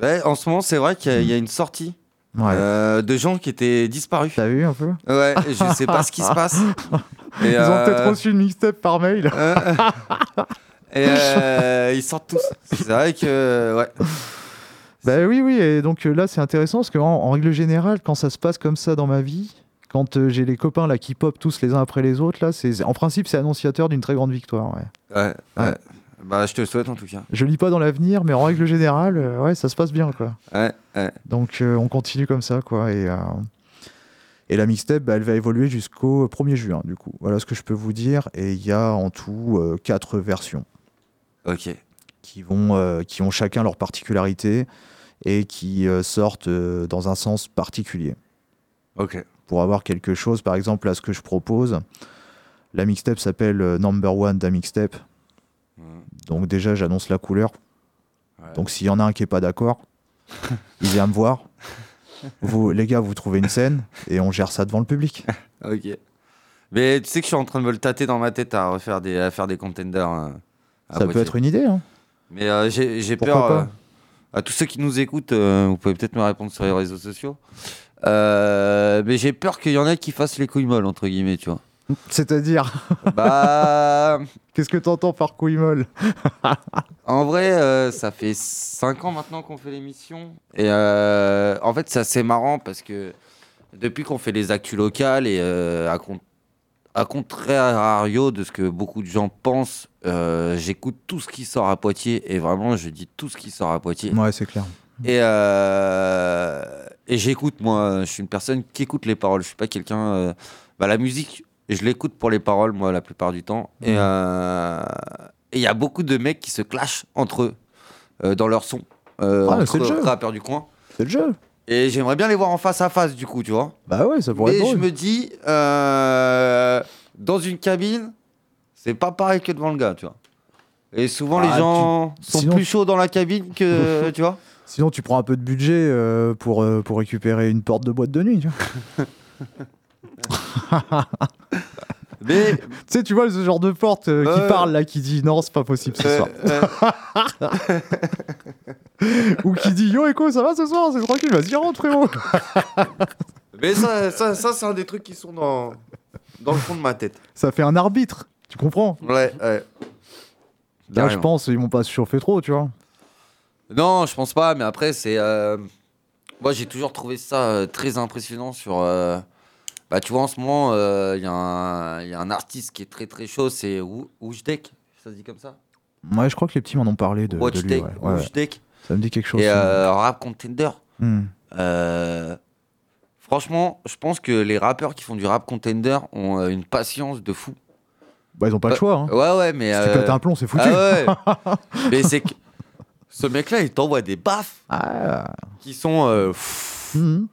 Ouais, en ce moment, c'est vrai qu'il y, a- y a une sortie Ouais. euh, de gens qui étaient disparus. T'as vu un peu? Ouais, je sais pas ce qui se passe. Et, Ils ont peut-être reçu une mixtape par mail. et euh, ils sortent tous. C'est vrai que ouais. Bah oui, oui, et donc euh, là c'est intéressant parce qu'en en règle générale, quand ça se passe comme ça dans ma vie, quand euh, j'ai les copains là qui pop tous les uns après les autres, là, c'est en principe c'est annonciateur d'une très grande victoire. Ouais. Ouais, ouais. Bah je te le souhaite en tout cas. Je lis pas dans l'avenir, mais en règle générale, euh, ouais, ça se passe bien quoi. Ouais, ouais. Donc euh, on continue comme ça quoi. Et, et la mixtape, bah, elle va évoluer jusqu'au 1er juin du coup. Voilà ce que je peux vous dire. Et il y a en tout euh, quatre versions. Ok. Qui, vont, euh, qui ont chacun leur particularité et qui euh, sortent euh, dans un sens particulier. Ok. Pour avoir quelque chose, par exemple, là ce que je propose, la mixtape s'appelle Number One da Mixtape. Donc déjà j'annonce la couleur. Donc s'il y en a un qui est pas d'accord, il vient me voir. Vous, les gars, vous trouvez une scène et on gère ça devant le public. Ok. Mais tu sais que je suis en train de me le tâter dans ma tête à refaire des, à faire des contenders. euh, Ça peut être une idée. Hein. Mais euh, j'ai peur. euh, à tous ceux qui nous écoutent, euh, vous pouvez peut-être me répondre sur les réseaux sociaux. Euh, mais j'ai peur qu'il y en ait qui fassent les couilles molles, entre guillemets, tu vois. C'est-à-dire Bah. Qu'est-ce que t'entends par couille molle En vrai, ça fait 5 ans maintenant qu'on fait l'émission. Et en fait, c'est assez marrant parce que depuis qu'on fait les actus locales et à, con- à contrario de ce que beaucoup de gens pensent, euh, j'écoute tout ce qui sort à Poitiers et vraiment, je dis tout ce qui sort à Poitiers. Ouais, c'est clair. Et, euh, et j'écoute, moi, je suis une personne qui écoute les paroles. Je suis pas quelqu'un. euh, bah, la musique, je l'écoute pour les paroles, moi, la plupart du temps. Et et il y a beaucoup de mecs qui se clashent entre eux dans leur son. Ah, entre le jeu. rappeurs du coin. C'est le jeu. Et j'aimerais bien les voir en face à face, du coup, tu vois. Bah ouais, ça pourrait Mais être je drôle. me dis, euh, dans une cabine, c'est pas pareil que devant le gars, tu vois. Et souvent, Ah, les gens tu- sont sinon- plus chauds dans la cabine que, tu vois. Sinon, tu prends un peu de budget euh, pour, euh, pour récupérer une porte de boîte de nuit. Tu vois. Mais tu sais, tu vois ce genre de porte euh, qui parle là, qui dit non, c'est pas possible ce soir. Ou qui dit yo, écho, ça va ce soir, c'est tranquille, vas-y, rentre frérot. Mais ça, ça, ça c'est un des trucs qui sont dans, dans le fond de ma tête. ça fait un arbitre, tu comprends? Ouais, ouais. Là, je pense, ils vont pas se chauffer trop, tu vois. Non, je pense pas, mais après, c'est. euh, Moi, j'ai toujours trouvé ça euh, très impressionnant sur. euh, Bah, tu vois, en ce moment, euh, il y, a un- il y a un artiste qui est très très chaud, c'est Wujtek, ça se dit comme ça? Ouais, je crois que les petits m'en ont parlé de, de lui. Ouais. Ouais. Ça me dit quelque chose. Et euh, rap contender. Hmm. Euh, Franchement, je pense que les rappeurs qui font du rap contender ont euh, une patience de fou. Bah, ils ont pas le choix. Hein. Ouais, ouais, mais. Si tu euh, pètes un plomb, c'est foutu. Ah ouais. mais c'est que ce mec-là, il t'envoie des baffes Ah. qui sont. euh, pff. Mhm.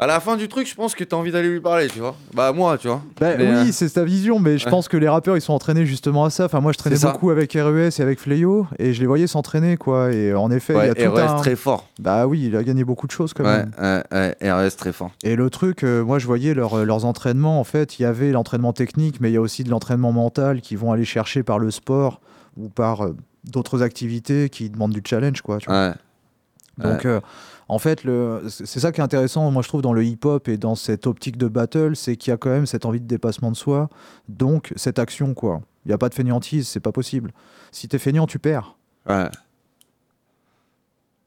À la fin du truc, je pense que t'as envie d'aller lui parler, tu vois. Bah, moi, tu vois. Bah, Mais, oui, euh, c'est ta vision, mais je pense que les rappeurs ils sont entraînés justement à ça. Enfin, moi je traînais beaucoup avec RES et avec Fleyo et je les voyais s'entraîner quoi. Et en effet, il Ouais, y a tout RES un... très fort. Bah oui, il a gagné beaucoup de choses quand Ouais, même. ouais, ouais, RS très fort. Et le truc, euh, moi je voyais leur- euh, leurs entraînements, en fait, il y avait l'entraînement technique, mais il y a aussi de l'entraînement mental qu'ils vont aller chercher par le sport ou par euh, d'autres activités qui demandent du challenge quoi. tu vois. Ouais. Donc, euh, en fait, c'est ça qui est intéressant, moi je trouve, dans le hip-hop et dans cette optique de battle, c'est qu'il y a quand même cette envie de dépassement de soi, donc cette action, quoi. Il n'y a pas de fainéantise, c'est pas possible. Si t'es fainéant, tu perds. Ouais.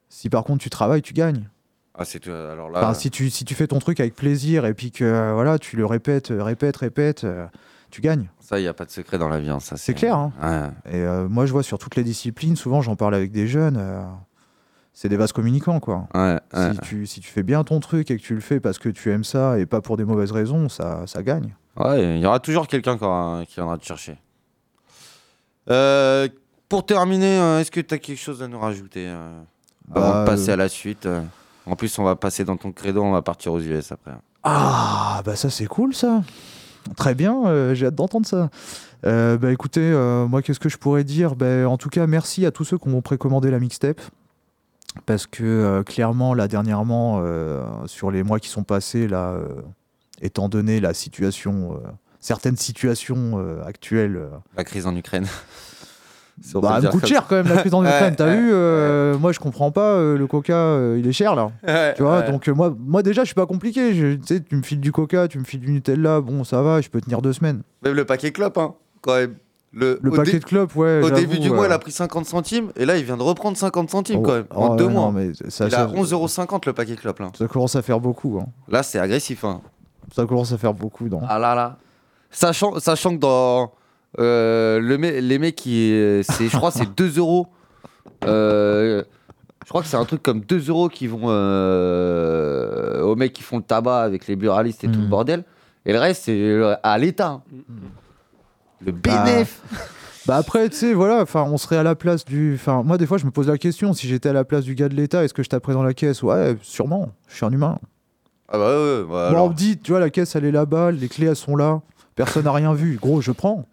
Si par contre tu travailles, tu gagnes. Ah, c'est tout. Alors là. Enfin, si, tu, si tu fais ton truc avec plaisir et puis que voilà, tu le répètes, répètes, répètes, euh, tu gagnes. Ça, il n'y a pas de secret dans la vie. hein, ça, C'est clair. hein. Ouais. Et euh, moi, je vois sur toutes les disciplines, souvent j'en parle avec des jeunes, euh, c'est des vases communicants, quoi. Ouais, ouais. Si, tu, si tu fais bien ton truc et que tu le fais parce que tu aimes ça et pas pour des mauvaises raisons, ça, ça gagne. Ouais, il y aura toujours quelqu'un qui, viendra te chercher. Euh, pour terminer, euh, est-ce que tu as quelque chose à nous rajouter euh, avant Bah, de passer euh, à la suite En plus, on va passer dans ton credo, on va partir aux US après. Ah, bah ça c'est cool ça. Très bien, j'ai hâte d'entendre ça. Bah écoutez, moi qu'est-ce que je pourrais dire? Bah, En tout cas, merci à tous ceux qui ont précommandé la mixtape. Parce que euh, clairement, là dernièrement, euh, sur les mois qui sont passés, là, euh, étant donné la situation, certaines situations actuelles, La crise en Ukraine. Si Bah, le elle me coûte cher quand même la prise en Ukraine. T'as vu Moi, je comprends pas. le coca, il est cher là. Tu vois. Donc, moi, moi, déjà, je suis pas compliqué. Je- Tu sais, tu me files du coca, tu me files du Nutella. Bon, ça va, je peux tenir deux semaines. Même le paquet clope, hein, quand même. Le, paquet de clopes, ouais. Au début du mois, euh, il a pris 50 centimes et là, il vient de reprendre 50 centimes Oh, quand même. oh, en deux ouais, mois. non, mais ça- il ça- a 11,50€ le paquet clope là. Ça commence à faire beaucoup. hein. Là, c'est agressif. Hein. Ça commence à faire beaucoup. Non Ah là là. Sachant, sachant que dans euh, le me- les mecs qui. c'est- Je crois que c'est 2 euros. Euh, je crois que c'est un truc comme 2 euros qui vont euh, aux mecs qui font le tabac avec les buralistes et tout Hmm. le bordel. Et le reste, c'est euh, à l'État. hein. Le bénéf. Bah après, tu sais, voilà, enfin, on serait à la place du. Enfin, moi, des fois, je me pose la question si j'étais à la place du gars de l'État, est-ce que je taperais dans la caisse? Ouais, sûrement. Je suis un humain. Ah bah ouais, ouais, bah Bon, alors. on me dit, tu vois, la caisse, elle est là-bas, les clés, elles sont là. Personne n'a rien vu. Gros, je prends.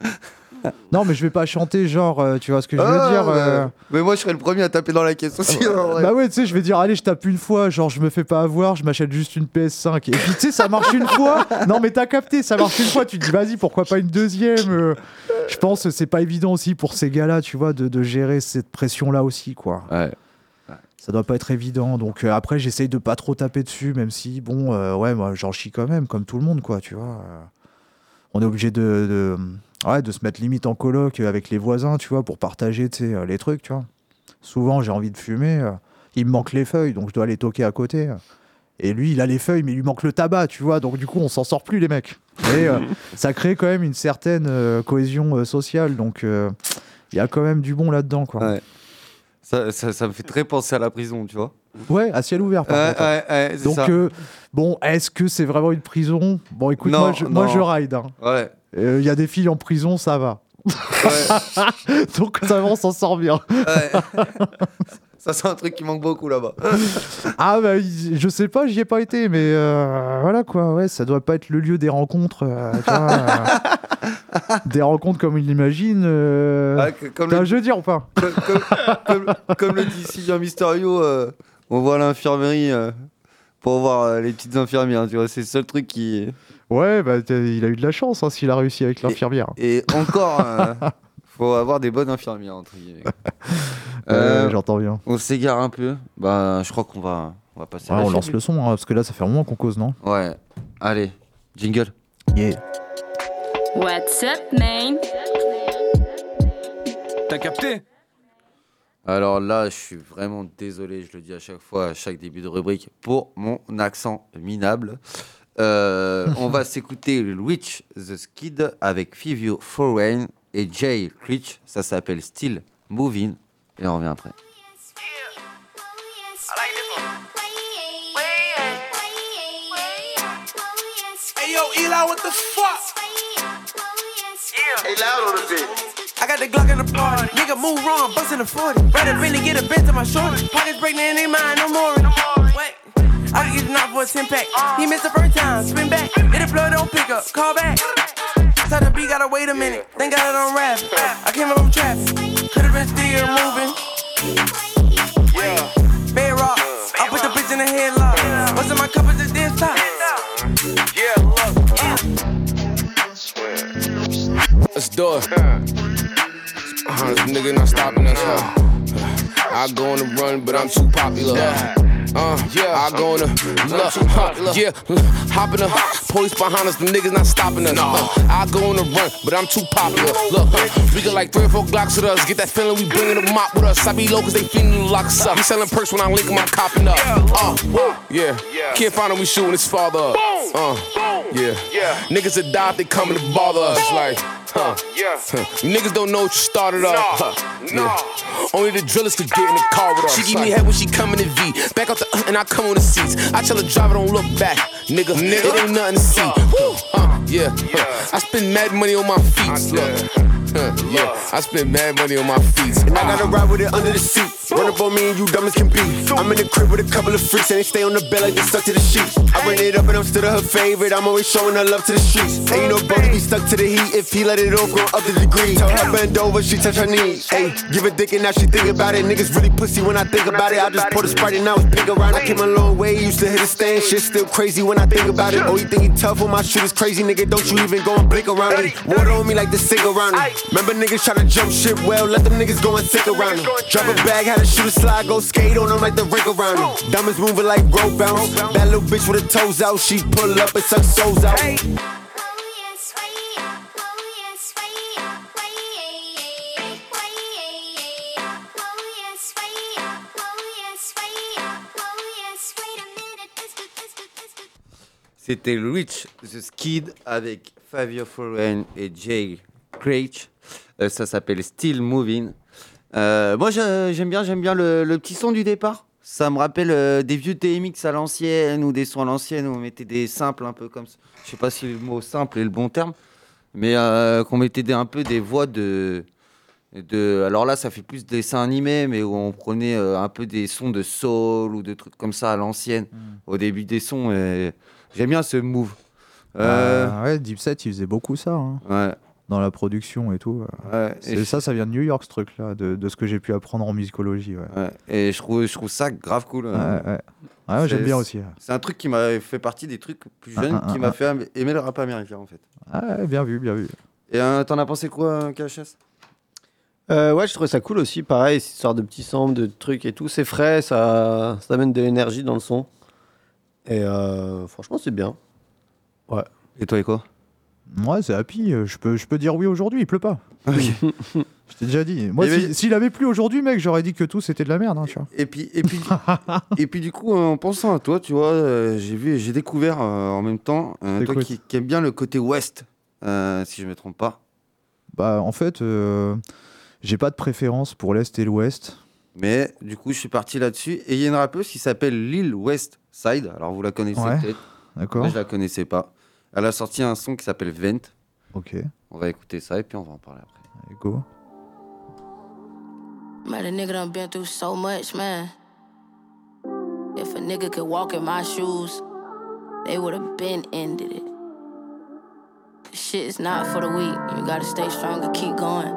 Non, mais je vais pas chanter, genre, euh, tu vois ce que je veux Ah, dire mais- euh, Mais moi, je serais le premier à taper dans la caisse aussi. vrai. Bah ouais, tu sais, je vais dire, allez, je tape une fois, genre, je me fais pas avoir, je m'achète juste une PS5. Et puis, tu sais, ça marche une fois. Non, mais t'as capté, ça marche une fois. Tu te dis, vas-y, pourquoi pas une deuxième euh. Je pense que c'est pas évident aussi pour ces gars-là, tu vois, de, de gérer cette pression-là aussi, quoi. Ouais. Ça doit pas être évident. Donc, euh, après, j'essaye de pas trop taper dessus, même si, bon, euh, ouais, moi, j'en chie quand même, comme tout le monde, quoi, tu vois. euh. On est obligé de, de, ouais, de se mettre limite en coloc avec les voisins, tu vois, pour partager, tu sais, euh, les trucs, tu vois. Souvent, j'ai envie de fumer. euh, il me manque les feuilles, donc je dois les toquer à côté. Et lui, il a les feuilles, mais il lui manque le tabac, tu vois. Donc, du coup, on s'en sort plus, les mecs. Et euh, ça crée quand même une certaine euh, cohésion euh, sociale. Donc, euh, il y a quand même du bon là-dedans, quoi. Ouais. Ça, ça, ça me fait très penser à la prison, tu vois. Ouais, à ciel ouvert, par contre. Donc, ça. euh, bon, est-ce que c'est vraiment une prison? Bon, écoute, Non, moi, je, moi, je ride. hein. Ouais. Euh, Il y a des filles en prison, ça va. Donc, ça va, on s'en sort bien. Ouais. ça, c'est un truc qui manque beaucoup là-bas. Ah, bah, je sais pas, j'y ai pas été, mais euh, voilà quoi, ouais, ça doit pas être le lieu des rencontres. euh, tu vois, euh, des rencontres comme il l'imagine. Euh... Ah, comme le- un jeu dire ou pas comme, comme- comme- comme le dit Sylvain Mysterio, euh, on à l'infirmerie euh, pour voir euh, les petites infirmières, tu vois. C'est le seul truc qui. Ouais, bah, il a eu de la chance hein, s'il a réussi avec l'infirmière. Et encore, euh, faut avoir des bonnes infirmières, entre guillemets. Euh, J'entends bien. On s'égare un peu. Bah, je crois qu'on va, on va passer Ouais, à la on lance le son, hein, parce que là, ça fait un moment qu'on cause, non? Ouais. Allez, jingle. Yeah. What's up, man? T'as capté? Alors là, je suis vraiment désolé, je le dis à chaque fois, à chaque début de rubrique, pour mon accent minable. Euh, on va s'écouter Witch the Skid avec Fivio Foreign et Jay Critch. Ça s'appelle Still Moving. Et on revient après. Hey yo, Eli, what the fuck? Hey, loud on the bit. I got the Glock in the party. Nigga, move wrong, bustin' the 40. Rather really get a bent to my shorty. Pockets breaking in their mind, no more. Wait. I can get a knock for a 10 pack. He missed the first time, spin back. Hit the blood, don't pick up, call back. Tell the beat, gotta wait a minute. Thank God I don't rap. I came up from traffic. Could've been still moving. Yeah. Bedrock. I put the bitch in the headlock. What's in my cup is a this top. Yeah, look. Let's do it. Uh, this nigga not stopping us. Uh, I go on the run, but I'm too popular. Uh, yeah, I go on the look, huh, yeah, hop in the police behind us, the niggas not stopping us. Uh, I go on the run, but I'm too popular. Look, we got like three or four Glocks with us. Get that feeling we bringing them mop with us. I be low cause they feeling to lock us up. We selling perks when I link I'm copping up. Uh, yeah, can't find him, we shooting his father up. Uh, yeah, niggas that die if they coming to bother us. Like, huh, huh. Niggas don't know what you started up. Huh, yeah. Only the drillers could get in the car with us. She give me head when she come in the V. Back out the uh, and I come on the seats. I tell the driver don't look back, nigga. It ain't nothing to see. Woo, huh, yeah, huh. I spend mad money on my feet. Look. Yeah, I spend mad money on my feet. And I gotta ride with it under the seat. Run up on me and you dumb as can be. I'm in the crib with a couple of freaks and they stay on the bed like they stuck to the sheets. I ran it up and I'm still her favorite. I'm always showing her love to the streets. Ain't no brother be stuck to the heat if he let it off, go up the degree. Tell her bend over, she touch her knees. Hey, give a dick and now she think about it. Niggas really pussy when I think about it. I just poured a sprite and now it's pink around. I came a long way, used to hit a stand. Shit still crazy when I think about it. Oh, you think he tough? Well, my shit is crazy, nigga. Don't you even go and blink around me. Water on me like the me. Remember niggas tryna jump shit, well, let them niggas go and sink around them. Drop a bag, had to shoot a slide, go skate on them like the rink around them. Diamonds moving like rope bounce. That little bitch with her toes out, she pull up and suck souls out. C'était Rich the Skid avec Fabio Foreign et Jay Craig. Euh, ça s'appelle Still Moving. Euh, moi, j'aime bien, j'aime bien le, le petit son du départ. Ça me rappelle euh, des vieux TMX à l'ancienne ou des sons à l'ancienne où on mettait des simples un peu comme ça. Je sais pas si le mot simple est le bon terme, mais euh, qu'on mettait des, un peu des voix de, de. Alors là, ça fait plus dessin animé, mais où on prenait euh, un peu des sons de soul ou de trucs comme ça à l'ancienne au début des sons. J'aime bien ce move. Euh, ouais, Deep Set, il faisait beaucoup ça. hein. Ouais. Dans la production et tout. Ouais, C'est- et je- ça, ça vient de New York, ce truc-là, de, de ce que j'ai pu apprendre en musicologie. Ouais, Ouais, et je trouve, je trouve ça grave cool. Ouais, ouais. Ouais, j'aime C'est- bien aussi. ouais. C'est un truc qui m'a fait partie des trucs plus Ah, jeunes, ah, qui ah, m'a ah. fait aimer le rap américain en fait. Ah, ouais, bien vu, bien vu. Et euh, t'en as pensé quoi, KHS Euh, ouais, je trouvais ça cool aussi. Pareil, cette histoire de petits samples, de trucs et tout. C'est frais, ça, ça amène de l'énergie dans le son. Et euh, franchement, c'est bien. Ouais. Et toi, et quoi Ouais, c'est happy. euh, Je peux, je peux dire oui aujourd'hui, il pleut pas. je t'ai déjà dit. Moi, Et si- s'il avait plu aujourd'hui, mec, j'aurais dit que tout c'était de la merde. hein, tu vois. Et puis, et puis, et puis du coup, en pensant à toi, tu vois, euh, j'ai vu, j'ai découvert euh, en même temps, euh, toi qui, qui aime bien le côté ouest, si je me trompe pas. Bah, en fait, j'ai pas de préférence pour l'Est et l'Ouest. Mais du coup, je suis parti là-dessus. Et il y a une rappeuse qui s'appelle Lil West Side. Alors, vous la connaissez Ouais, peut-être. d'accord. Je la connaissais pas. Elle a sorti un son qui s'appelle Vent. Ok. On va écouter ça et puis on va en parler après. Allez, go. Man, a nigga done been through so much, man. If a nigga could walk in my shoes, they would have been ended it. This shit is not for the weak. You gotta stay strong and keep going.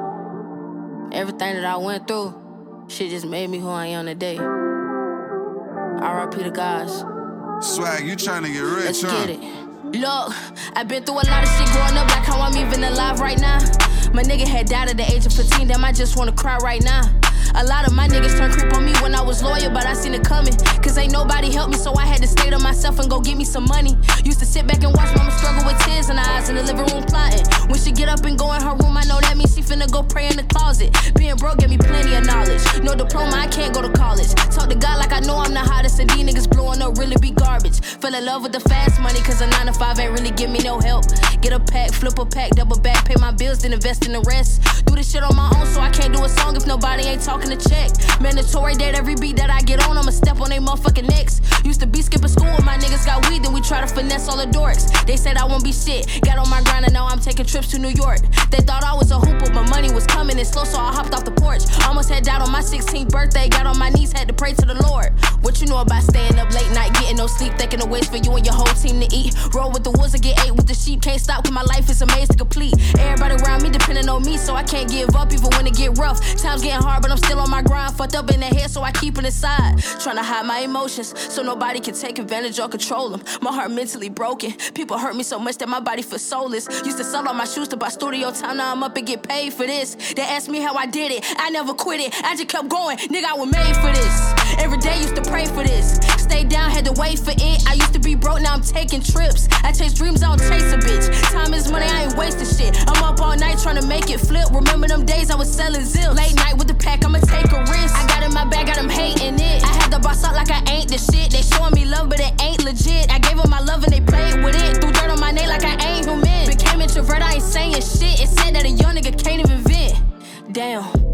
Everything that I went through, shit just made me who I am today. RIP to guys. Swag, you trying to get rich, Let's huh? get it. Look, I've been through a lot of shit growing up, like how I'm even alive right now. My nigga had died at the age of 15, damn, I just wanna cry right now. A lot of my niggas turned creep on me when I was loyal, but I seen it coming. Cause ain't nobody help me, so I had to stay to myself and go get me some money. Used to sit back and watch mama struggle with tears in her eyes in the living room plotting. When she get up and go in her room, I know that means she finna go pray in the closet. Being broke gave me plenty of knowledge. No diploma, I can't go to college. Talk to God like Hottest, and these niggas blowing up really be garbage. Fell in love with the fast money, cause a 9 to 5 ain't really give me no help. Get a pack, flip a pack, double back, pay my bills, then invest in the rest. Do this shit on my own, so I can't do a song if nobody ain't talking to check. Mandatory that every beat that I get on, I'ma step on they motherfucking necks. Used to be skipping school when my niggas got weed, then we try to finesse all the dorks. They said I won't be shit. Got on my grind and now I'm taking trips to New York. They thought I was a hooper, but my money was coming in slow, so I hopped off the porch. Almost had died on my 16th birthday, got on my knees, had to pray to the Lord. What you know about staying up late night, getting no sleep, thinking of ways for you and your whole team to eat? Roll with the wolves and get ate with the sheep, can't stop, cause my life is a maze to complete. Everybody around me depending on me, so I can't give up even when it get rough. Times getting hard, but I'm still on my grind. Fucked up in the head, so I keep it inside. Trying to hide my emotions, so nobody can take advantage or control them. My heart mentally broken. People hurt me so much that my body feels soulless. Used to sell all my shoes to buy studio time, now I'm up and get paid for this. They asked me how I did it, I never quit it. I just kept going, nigga, I was made for this. Every day used to pray for this. Stay down, had to wait for it. I used to be broke, now I'm taking trips. I chase dreams, I don't chase a bitch. Time is money, I ain't wasting shit. I'm up all night trying to make it flip. Remember them days I was selling zips. Late night with the pack, I'ma take a risk. I got in my bag, got them hating it. I had to boss out like I ain't the shit. They showing me love, but it ain't legit. I gave them my love and they played with it. Threw dirt on my name like I ain't human. Became introvert, I ain't saying shit. It said that a young nigga can't even vent. Damn.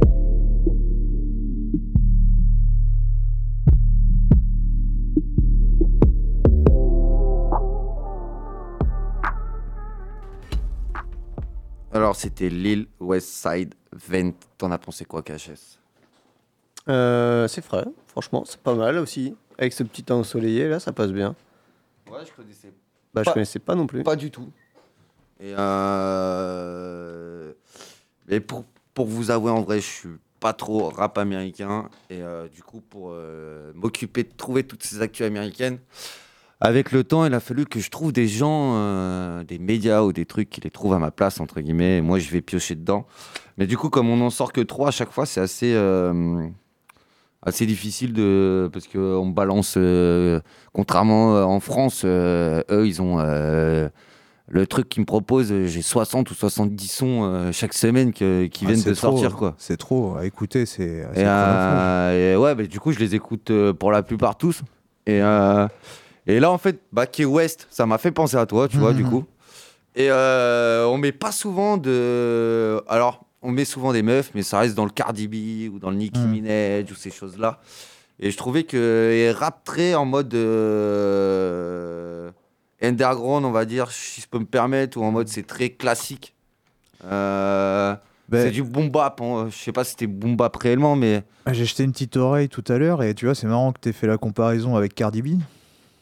Alors, c'était Lil West Side Vent. T'en as pensé quoi, KHS Euh, c'est frais, franchement, c'est pas mal aussi. Avec ce petit temps ensoleillé, là, ça passe bien. Ouais, je connaissais. Bah, je Pas- connaissais pas non plus. Pas du tout. Et euh... Mais pour, pour vous avouer, en vrai, je suis pas trop rap américain. Et euh, du coup, pour euh, m'occuper de trouver toutes ces actus américaines, avec le temps, il a fallu que je trouve des gens, euh, des médias ou des trucs qui les trouvent à ma place, entre guillemets. Et moi, je vais piocher dedans. Mais du coup, comme on n'en sort que trois à chaque fois, c'est assez, euh, assez difficile de. Parce qu'on balance. euh, contrairement en France, eux, ils ont. le truc qu'ils me proposent, j'ai 60 ou 70 sons chaque semaine que- qui Ah, viennent de trop, sortir, quoi. C'est trop. À écouter, c'est. Et, et ouais, bah, du coup, je les écoute pour la plupart tous. Et, et là, en fait, bah, Key West, ça m'a fait penser à toi, tu vois, du Mhm. coup. Et euh, on met pas souvent de. Alors, on met souvent des meufs, mais ça reste dans le Cardi B ou dans le Nicki Mhm. Minaj ou ces choses-là. Et je trouvais que rap très en mode euh, underground, on va dire, si je peux me permettre, ou en mode c'est très classique. Euh, Ben- c'est du boom bap. hein. Je sais pas si c'était boom bap réellement, mais. Ah, J'ai jeté une petite oreille tout à l'heure et tu vois, c'est marrant que tu aies fait la comparaison avec Cardi B.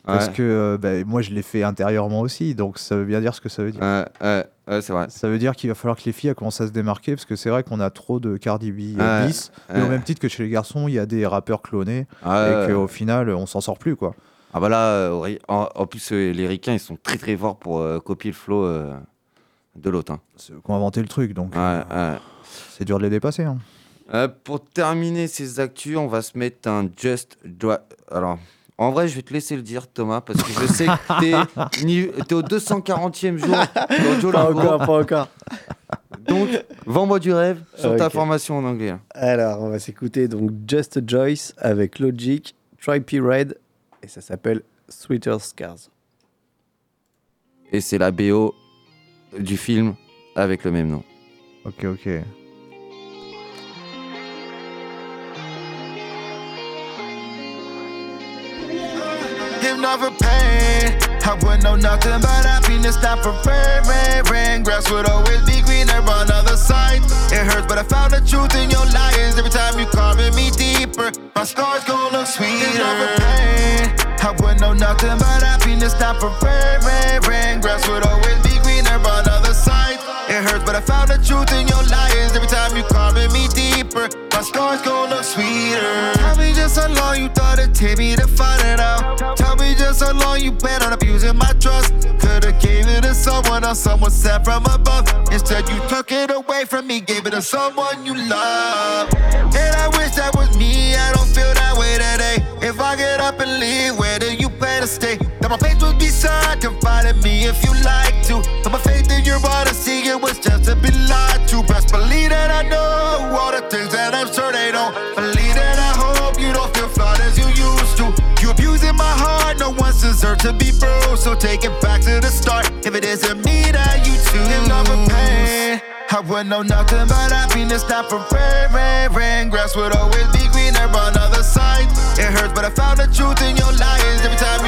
Parce Ouais. que euh, bah, moi, je l'ai fait intérieurement aussi, donc ça veut bien dire ce que ça veut dire. c'est vrai. Ça veut dire qu'il va falloir que les filles commencent à se démarquer, parce que c'est vrai qu'on a trop de Cardi B euh, bis, mais au même titre que chez les garçons, il y a des rappeurs clonés, et qu'au final, on s'en sort plus, quoi. Ah bah là, euh, en, en plus, euh, les ricains, ils sont très très forts pour euh, copier le flow euh, de l'autre. hein. C'est qui ont inventé le truc, donc c'est dur de les dépasser. hein. Euh, pour terminer ces actus, on va se mettre un Just Dri- Alors, en vrai, je vais te laisser le dire, Thomas, parce que je sais que t'es, ni- t'es au 240e jour dans Pas encore, pas encore. Donc, vends-moi du rêve sur ta formation en anglais. hein. Alors, on va s'écouter donc Just Joyce avec Logic, Trippy Red, et ça s'appelle Sweeter Scars. Et c'est la BO du film avec le même nom. Ok, ok. Not for pain, I wouldn't know nothing but happiness. Not for rain, rain, rain. Grass would always be greener on the other side. It hurts, but I found the truth in your lies. Every time you carving me deeper, my scars gon' look sweeter. If not for pain, I wouldn't know nothing but happiness. Not for rain, rain, rain. Grass would always be greener on the other side. It hurts, but I found the truth in your lies. Every time you carving me deeper, my scars gon' look sweeter. Tell me just how long you thought it'd take me to find it. Just how long you plan on abusing my trust. Could've gave it to someone else, someone sent from above. Instead, you took it away from me, gave it to someone you love. And I wish that was me, I don't feel that way today. If I get up and leave, where do you plan to stay? That my faith would be sad, confide in me if you like to. But my faith in your honesty, it was just to be lied to. Best believe that I know all the to be bruised. So take it back to the start. If it isn't me that you choose, not for pain, I would know nothing but happiness. Not for rain, rain, rain. Grass would always be greener on the other side. It hurts, but I found the truth in your lies. Every time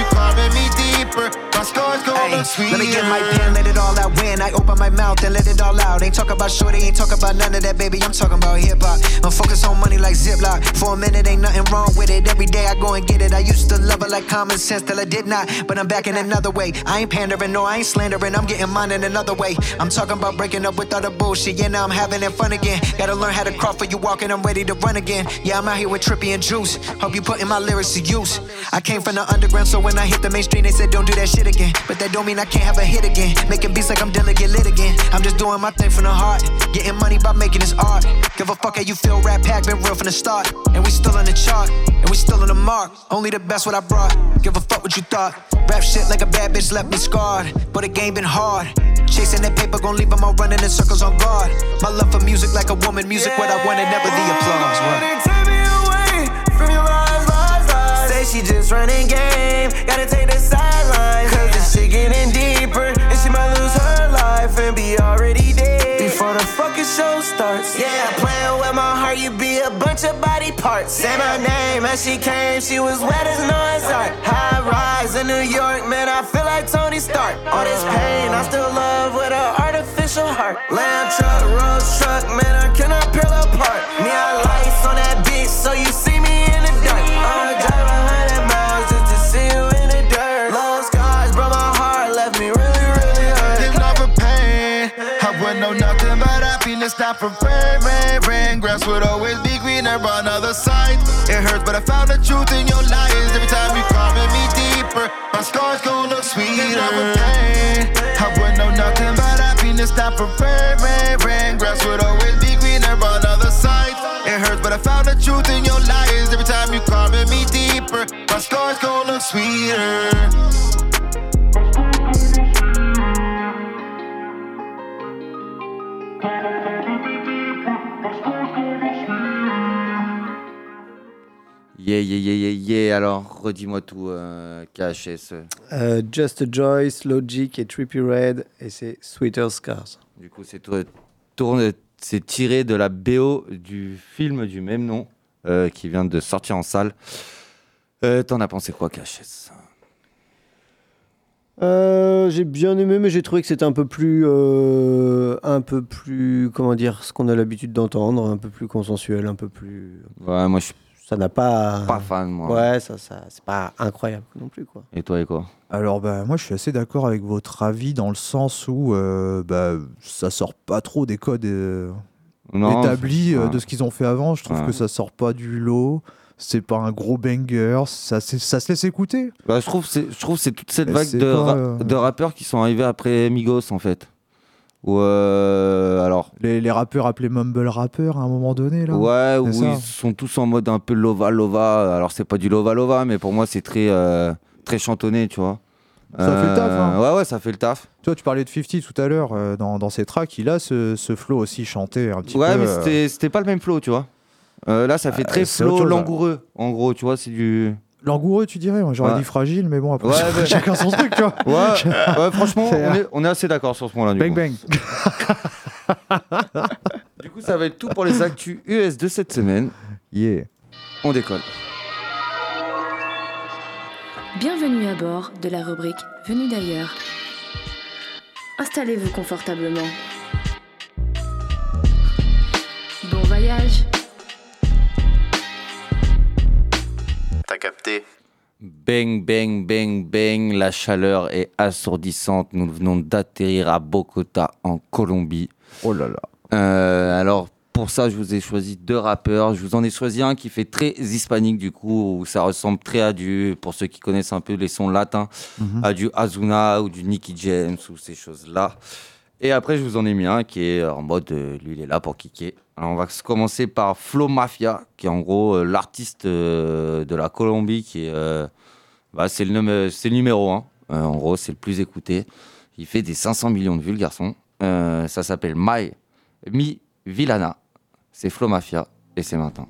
Let me get my pen, let it all out when I open my mouth and let it all out. Ain't talk about shorty, ain't talk about none of that, baby. I'm talking about hip hop. I'm focused on money like Ziploc. For a minute, ain't nothing wrong with it. Every day I go and get it. I used to love it like common sense till I did not. But I'm back in another way. I ain't pandering, no, I ain't slandering. I'm getting mine in another way. I'm talking about breaking up with all the bullshit. Yeah, now I'm having it fun again. Gotta learn how to crawl for you walking. I'm ready to run again. Yeah, I'm out here with Trippy and Juice. Hope you putting my lyrics to use. I came from the underground, so when I hit the mainstream, they said don't do that shit again. But that don't mean I can't have a hit again. Making beats like I'm get lit again. I'm just doing my thing from the heart. Getting money by making this art. Give a fuck how you feel, rap pack been real from the start. And we still on the chart, and we still on the mark. Only the best what I brought. Give a fuck what you thought. Rap shit like a bad bitch left me scarred. But the game been hard. Chasing that paper, gon' leave them all running in circles on guard. My love for music like a woman, music what I wanted, never the applause. What? Say she just running game. Gotta take the sidelines. Cause this shit getting deeper. And she might lose her life and be already dead. Before the fucking show starts. Yeah, playing with my heart, you be a bunch of body parts. Say my name as she came, she was wet as Noah's Ark. High rise in New York, man, I feel like Tony Stark. All this pain, I still love with an artificial heart. Lamb truck, rose truck, man, I cannot peel apart. Neon lights on that bitch, so you see to stop from rain, rain, Grass would always be greener on other side. It hurts, but I found the truth in your lies. Every time you promise me deeper, my scars gon' look sweeter. Pain. I would know nothing but happiness. Stop from rain, rain, Grass would always be greener on other side. It hurts, but I found the truth in your lies. Every time you promise me deeper, my scars gon' look sweeter. Thank you. Yeah, yeah, yeah, yeah, yeah. Alors, redis-moi tout, euh, KHS. Euh, Just a Joyce, Logic et Trippy Red, et c'est Sweeter Scars. Du coup, c'est tour- tourne- c'est tiré de la BO du film du même nom euh, qui vient de sortir en salle. T'en as pensé quoi, KHS Euh, j'ai bien aimé, mais j'ai trouvé que c'était un peu plus, euh, un peu plus, comment dire, ce qu'on a l'habitude d'entendre, un peu plus consensuel, un peu plus. Ouais, moi je suis Ça n'a pas. pas fan, moi. Ouais, ça, ça, c'est pas incroyable non plus, quoi. Et toi, et quoi Alors bah moi je suis assez d'accord avec votre avis dans le sens où euh, bah, ça sort pas trop des codes euh, Non, établis euh, ouais. de ce qu'ils ont fait avant. Je trouve Ouais. que ça sort pas du lot. C'est pas un gros banger. Ça, c'est- ça se laisse écouter. Bah, je trouve c'est je trouve c'est toute cette Et vague de, pas, ra- euh, de rappeurs qui sont arrivés après Migos en fait. Ou euh, alors Les, les rappeurs appelés mumble rappeurs à un moment donné là. ouais où C'est ça. ils sont tous en mode un peu lova lova. Alors c'est pas du lova lova mais pour moi c'est très euh, très chantonné, tu vois. Ça fait le taf, hein. Ouais ouais, ça fait le taf. Toi, tu parlais de 50 tout à l'heure euh, dans, dans ses tracks. Il a ce, ce flow aussi chanté un petit Ouais, peu. mais euh, c'était pas le même flow, tu vois. Euh, là, ça fait Euh, très flow ouais. langoureux. En gros, tu vois, c'est du. Langoureux, tu dirais. Moi, J'aurais Ouais. dit fragile, mais bon, après, Ouais, chacun son truc, tu vois. Ouais, ouais, franchement, C'est- on est, on est assez d'accord sur ce point-là. du Bang coup. bang. Du coup, ça va être tout pour les actus US de cette semaine. Yeah. On décolle. Bienvenue à bord de la rubrique Venu d'ailleurs. Installez-vous confortablement. T'as capté Bang, bang, bang, bang. La chaleur est assourdissante. Nous venons d'atterrir à Bogota, en Colombie. Oh là là. Euh, alors, pour ça, je vous ai choisi deux rappeurs. Je vous en ai choisi un qui fait très hispanique, du coup, où ça ressemble très à du, pour ceux qui connaissent un peu les sons latins, Mhm. à du Azuna ou du Nicky James ou ces choses-là. Et après, je vous en ai mis un qui est en mode, euh, lui, il est là pour kicker. Alors, on va commencer par Flo Mafia, qui est en gros euh, l'artiste euh, de la Colombie, qui est, euh, bah, c'est le, numéro un. Euh, en gros, c'est le plus écouté. Il fait des 500 millions de vues, le garçon. Ça s'appelle My Mi Villana. C'est Flo Mafia et c'est maintenant.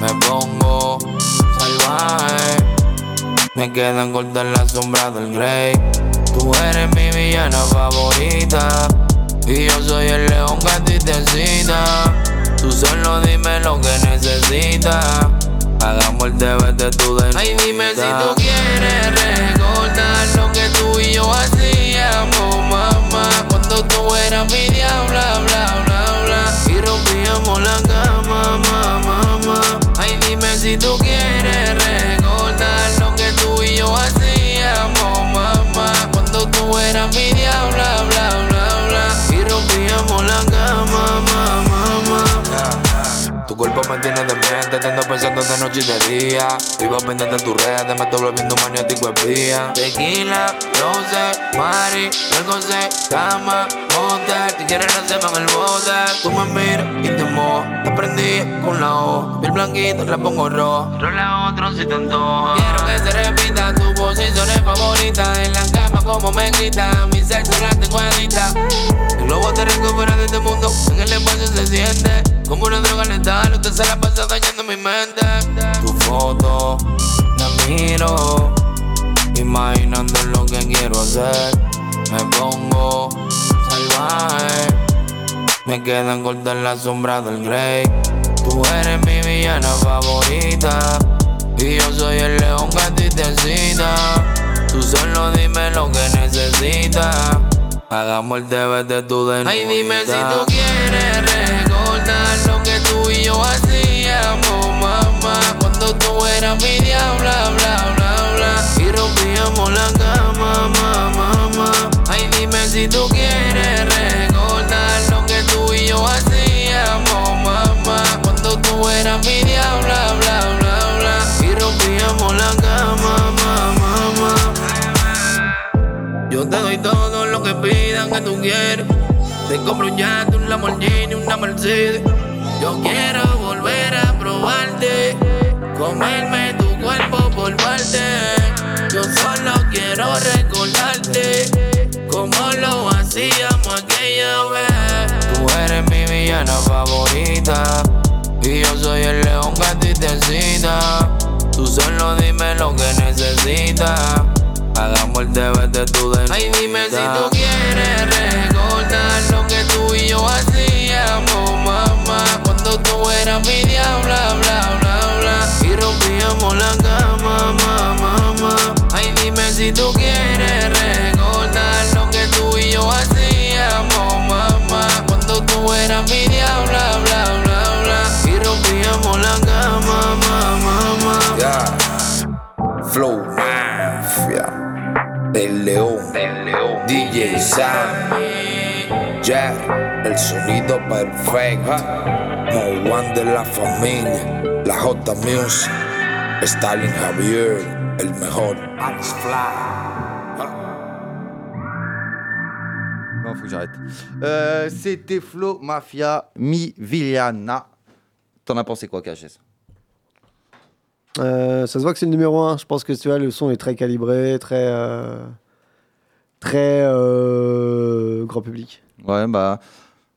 Me pongo salvaje, me quedan cortas las sombras del grey. Tú eres mi villana favorita, y yo soy el león que a ti te cita. Tú solo dime lo que necesitas. Hagamos el deber de tu de Ay, dime si tú quieres recordar lo que tú y yo hacíamos, mamá. Cuando tú eras mi diabla, bla, bla, bla. Y rompíamos la cama, mamá. Si tú quieres recordar lo que tú y yo hacíamos, mamá. Cuando tú eras mi diabla, bla, bla, bla. Y rompíamos la cama, mamá. Tu cuerpo me tiene demente, te ando pensando de noche y de día. Vivo pendiente en tus redes, me estoy volviendo maniático espía. Tequila, rose, mari, se cama, motel. Si quieres hacemos en el bote. Tú me miras y te mojo. Te prendí con la O, piel blanquita, la pongo rojo. Rola otro si te. Quiero que se repita, tu posición favorita. En la cama como me grita, mi sexo la tengo adicta. El globo terrestre fuera de este mundo, en el espacio se siente como una droga letal. Usted se la pasa dañando mi mente. Tu foto la miro, imaginando lo que quiero hacer. Me pongo salvaje, me quedan cortas las sombras del grey. Tú eres mi villana favorita, y yo soy el león que a ti te cita. Tú solo dime lo que necesitas. Hagamos el deber de tu de Ay, dime si tú quieres recordar lo que tú y yo hacíamos, mamá. Cuando tú eras mi diabla, bla, bla, bla. Y rompíamos la cama, mamá, mamá. Ay, dime si tú quieres recordar lo que tú y yo hacíamos, mamá. Yo te doy todo lo que pidan que tú quieres. Te compro un yate, un Lamborghini, una Mercedes. Yo quiero volver a probarte, comerme tu cuerpo por parte. Yo solo quiero recordarte como lo hacíamos aquella vez. Tú eres mi villana favorita y yo soy el león que a ti te cita. Tú solo dime lo que necesitas. Hagamos el de tu de Ay, dime si tú quieres recordar lo que tú y yo hacíamos, mamá. Cuando tú eras mi diabla, bla, bla, bla. Y rompíamos la cama, mamá, mamá. Ay, dime si tú quieres recordar lo que tú y yo hacíamos, mamá. Cuando tú eras mi diabla, bla, bla, bla. Y rompíamos la cama, mamá, mamá. Flow Mafia del León, DJ Sam, Jack, el sonido perfecto, Mo One de la familia, la J Music, Stalin Javier, el mejor. Non, faut que j'arrête. Euh, C'était Flo Mafia Mi Villana. T'en as pensé quoi, KHS Euh, ça se voit que c'est le numéro 1. Je pense que tu vois, le son est très calibré, très. euh, très. euh, grand public. Ouais, bah.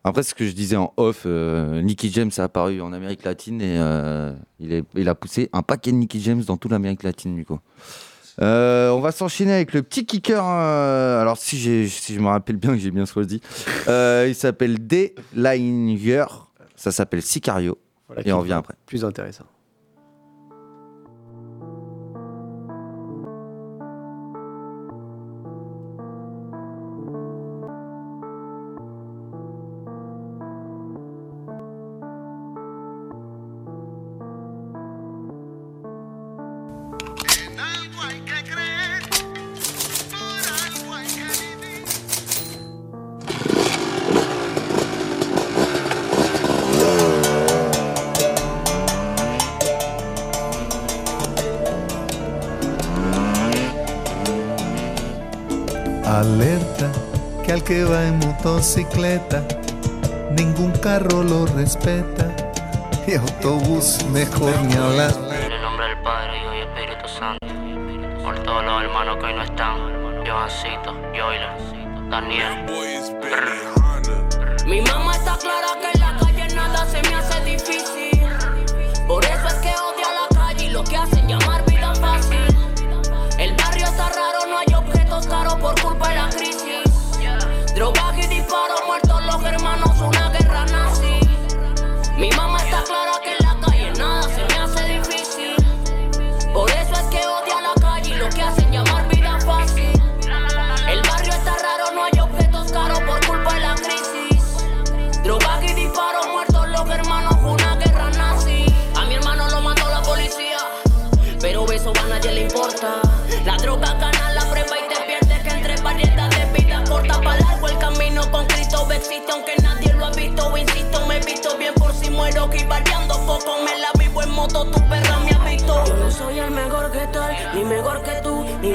Après, ce que je disais en off, Nicky James a apparu en Amérique latine et il, est- il a poussé un paquet de Nicky James dans toute l'Amérique latine, du coup. On va s'enchaîner avec le petit kicker. alors, si, je me rappelle bien que j'ai bien choisi, il s'appelle D. Linger. Ça s'appelle Sicario. Voilà et on revient après. Plus intéressant. Alerta que al que va en motocicleta, ningún carro lo respeta. Y autobús mejor ni hablar. En el nombre del Padre, Hijo y Espíritu Santo. Por todos los hermanos que hoy no están. Johancito, Joyler, Daniel. Mi mamá está clara que en la calle nada se me hace difícil. Por eso es que odia la calle y lo que hacen llamar vida fácil. El barrio está raro,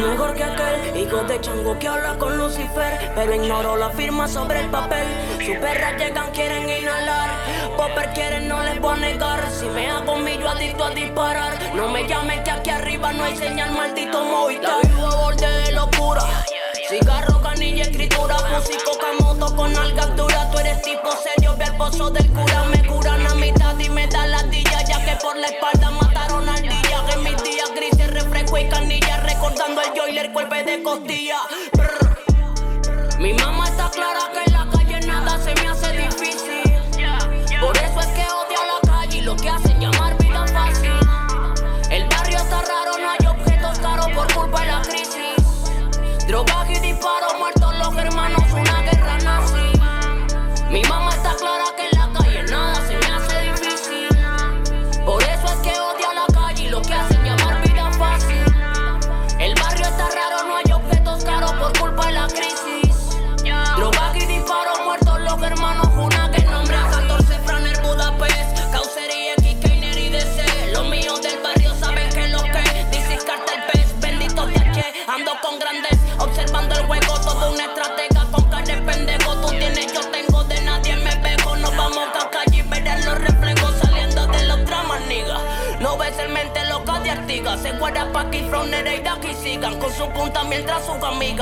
mejor que aquel. Hijo de chango que habla con Lucifer, pero ignoro la firma sobre el papel. Sus perras llegan, quieren inhalar. Popper quieren, no les voy a negar. Si me hago millo adicto a disparar, no me llames que aquí arriba no hay señal, maldito Movistar. Vivo a borde de locura. Cigarro, canilla, escritura, músico, camoto con algas duras. Tú eres tipo serio, ve al pozo del cura. cuerpo de costilla.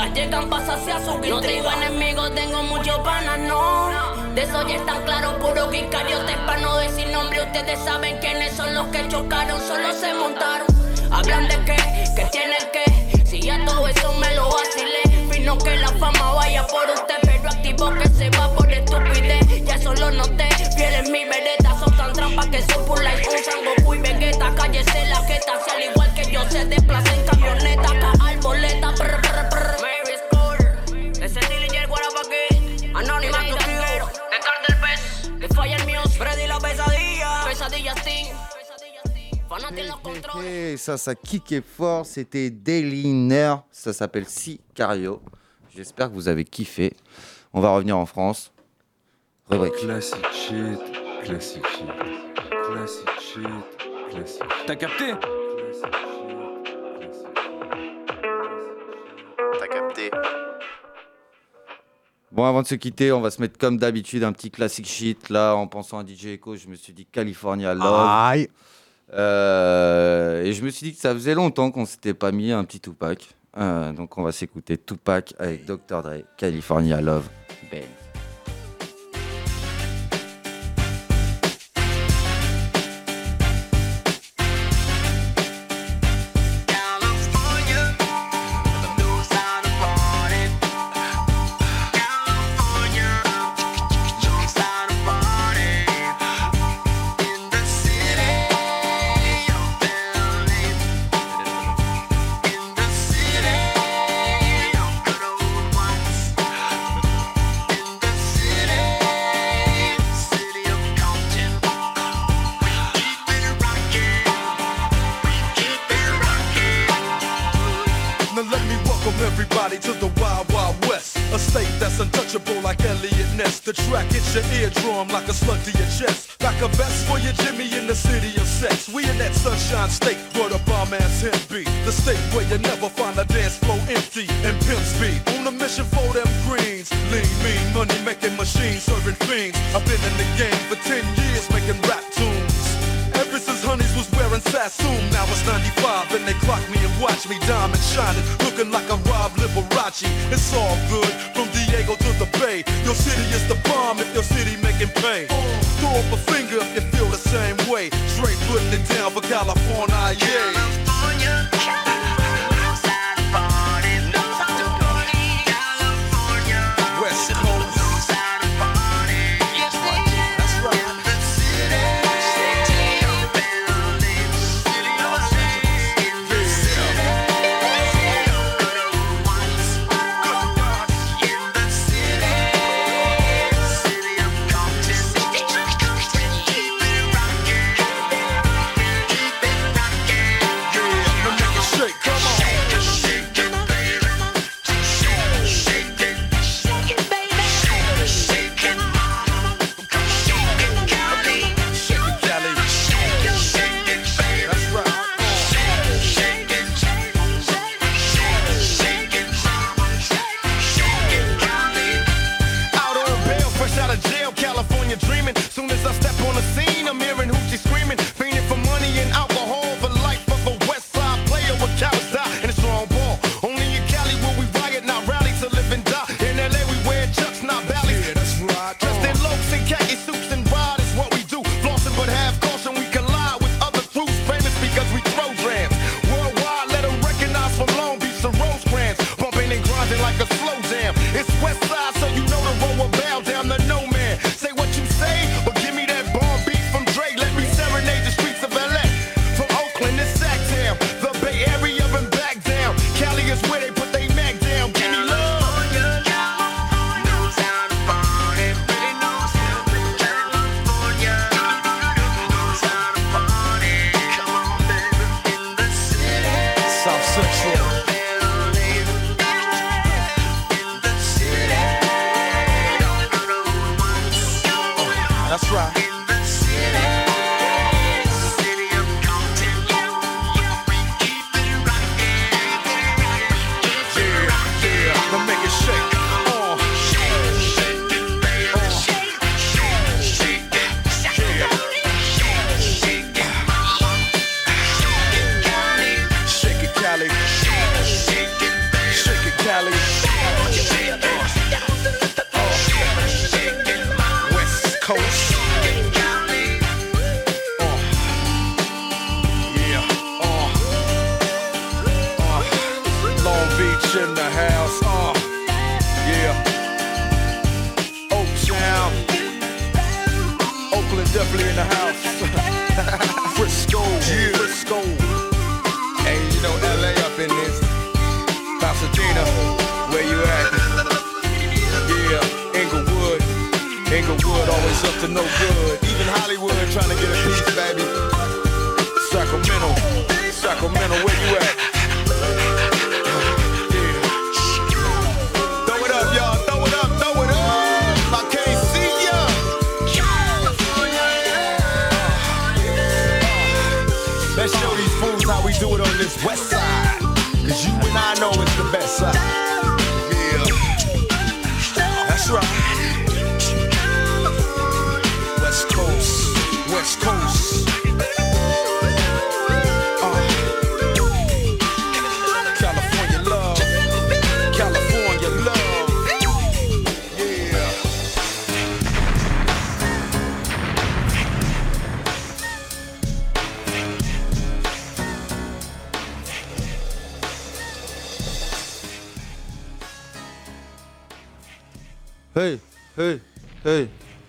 Llegan para saciar su No tengo enemigos, tengo muchos panas, no. De eso ya están claros, puro guicariotes para no decir nombre. Ustedes saben quiénes son los que chocaron, solo se montaron. Hablan de qué, que tienen que. Si ya todo eso me lo vacilé. Fino que la fama vaya por usted, pero activo que se va por estupidez. Ya solo noté, fiel en mi vereda. Son tan trampas que son por like usan Goku y Vegeta. Cállese la jeta, si al igual que yo se desplaza en camioneta. Acá arboleta, brr. Ça, ça kickait fort. C'était Dayliner. Ça s'appelle Sicario. J'espère que vous avez kiffé. On va revenir en France. Rubrique. Classic shit, classic shit, classic shit, classic shit. T'as capté? T'as capté Bon, avant de se quitter, on va se mettre comme d'habitude un petit classic shit. Là, en pensant à DJ Echo, je me suis dit California Love. Aïe. Euh, et je me suis dit que ça faisait longtemps qu'on s'était pas mis un petit Tupac. Euh, donc, on va s'écouter Tupac avec Dr. Dre, California Love. Ben.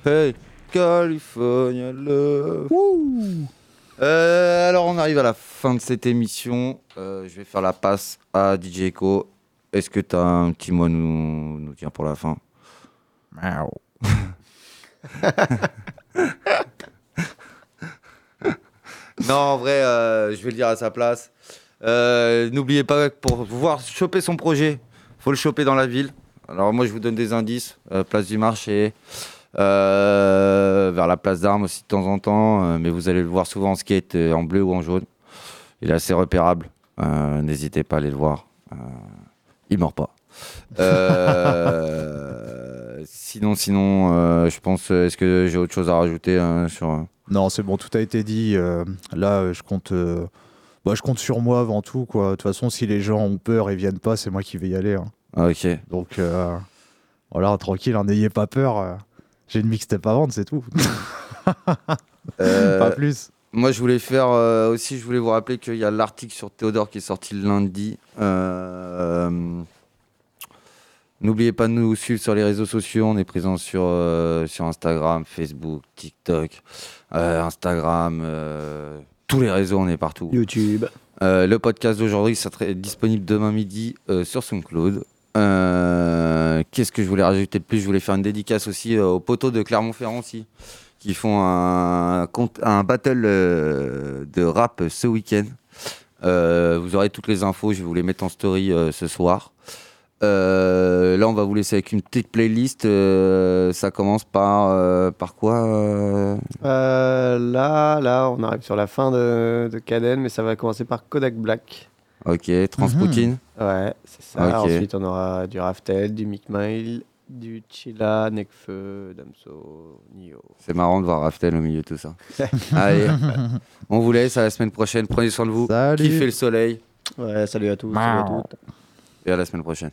Hey, California Love. Euh, alors on arrive à la fin de cette émission. Euh, je vais faire la passe à DJ Echo. Est-ce que tu as un petit mot à nous, nous dire pour la fin? Non, en vrai, euh, je vais le dire à sa place. N'oubliez pas que pour pouvoir choper son projet, faut le choper dans la ville. Alors moi, je vous donne des indices. Place du marché, vers la place d'armes aussi de temps en temps. euh, mais vous allez le voir souvent en skate, euh, en bleu ou en jaune. Il est assez repérable. Euh, N'hésitez pas à aller le voir. Euh, il mord pas. Euh, sinon, sinon, euh, je pense. Est-ce que j'ai autre chose à rajouter sur Non, c'est bon, tout a été dit. Euh, là, euh, je compte, euh, bah, je compte sur moi avant tout. Quoi. De toute façon, si les gens ont peur et viennent pas, c'est moi qui vais y aller. hein. Ok. Donc, euh, voilà, tranquille, hein, n'ayez pas peur. J'ai une mixtape à vendre, c'est tout. Euh, Pas plus. Moi, je voulais faire euh, aussi, je voulais vous rappeler qu'il y a l'article sur Théodore qui est sorti le lundi. Euh, N'oubliez pas de nous suivre sur les réseaux sociaux. On est présent sur, euh, sur Instagram, Facebook, TikTok, euh, Instagram, euh, tous les réseaux, on est partout. YouTube. Euh, le podcast d'aujourd'hui sera disponible demain midi euh, sur SoundCloud. Euh, Qu'est-ce que je voulais rajouter de plus? Je voulais faire une dédicace aussi euh, aux poteaux de Clermont-Ferrand qui font un, battle euh, de rap ce week-end. Vous aurez toutes les infos, je vais vous les mettre en story ce soir. Là, on va vous laisser avec une petite playlist. Ça commence par, par quoi là, là, on arrive sur la fin de, de mais ça va commencer par Kodak Black. Ok, Transpoutine. Ouais, c'est ça. Ensuite, on aura du Raftel, du Mick Mile, du Chilla, Nekfeu, Damso, Nio. C'est marrant de voir Raftel au milieu de tout ça. Allez, on vous laisse à la semaine prochaine. Prenez soin de vous. Kiffez le soleil. Ouais, salut à tous, salut à toutes. Et à la semaine prochaine.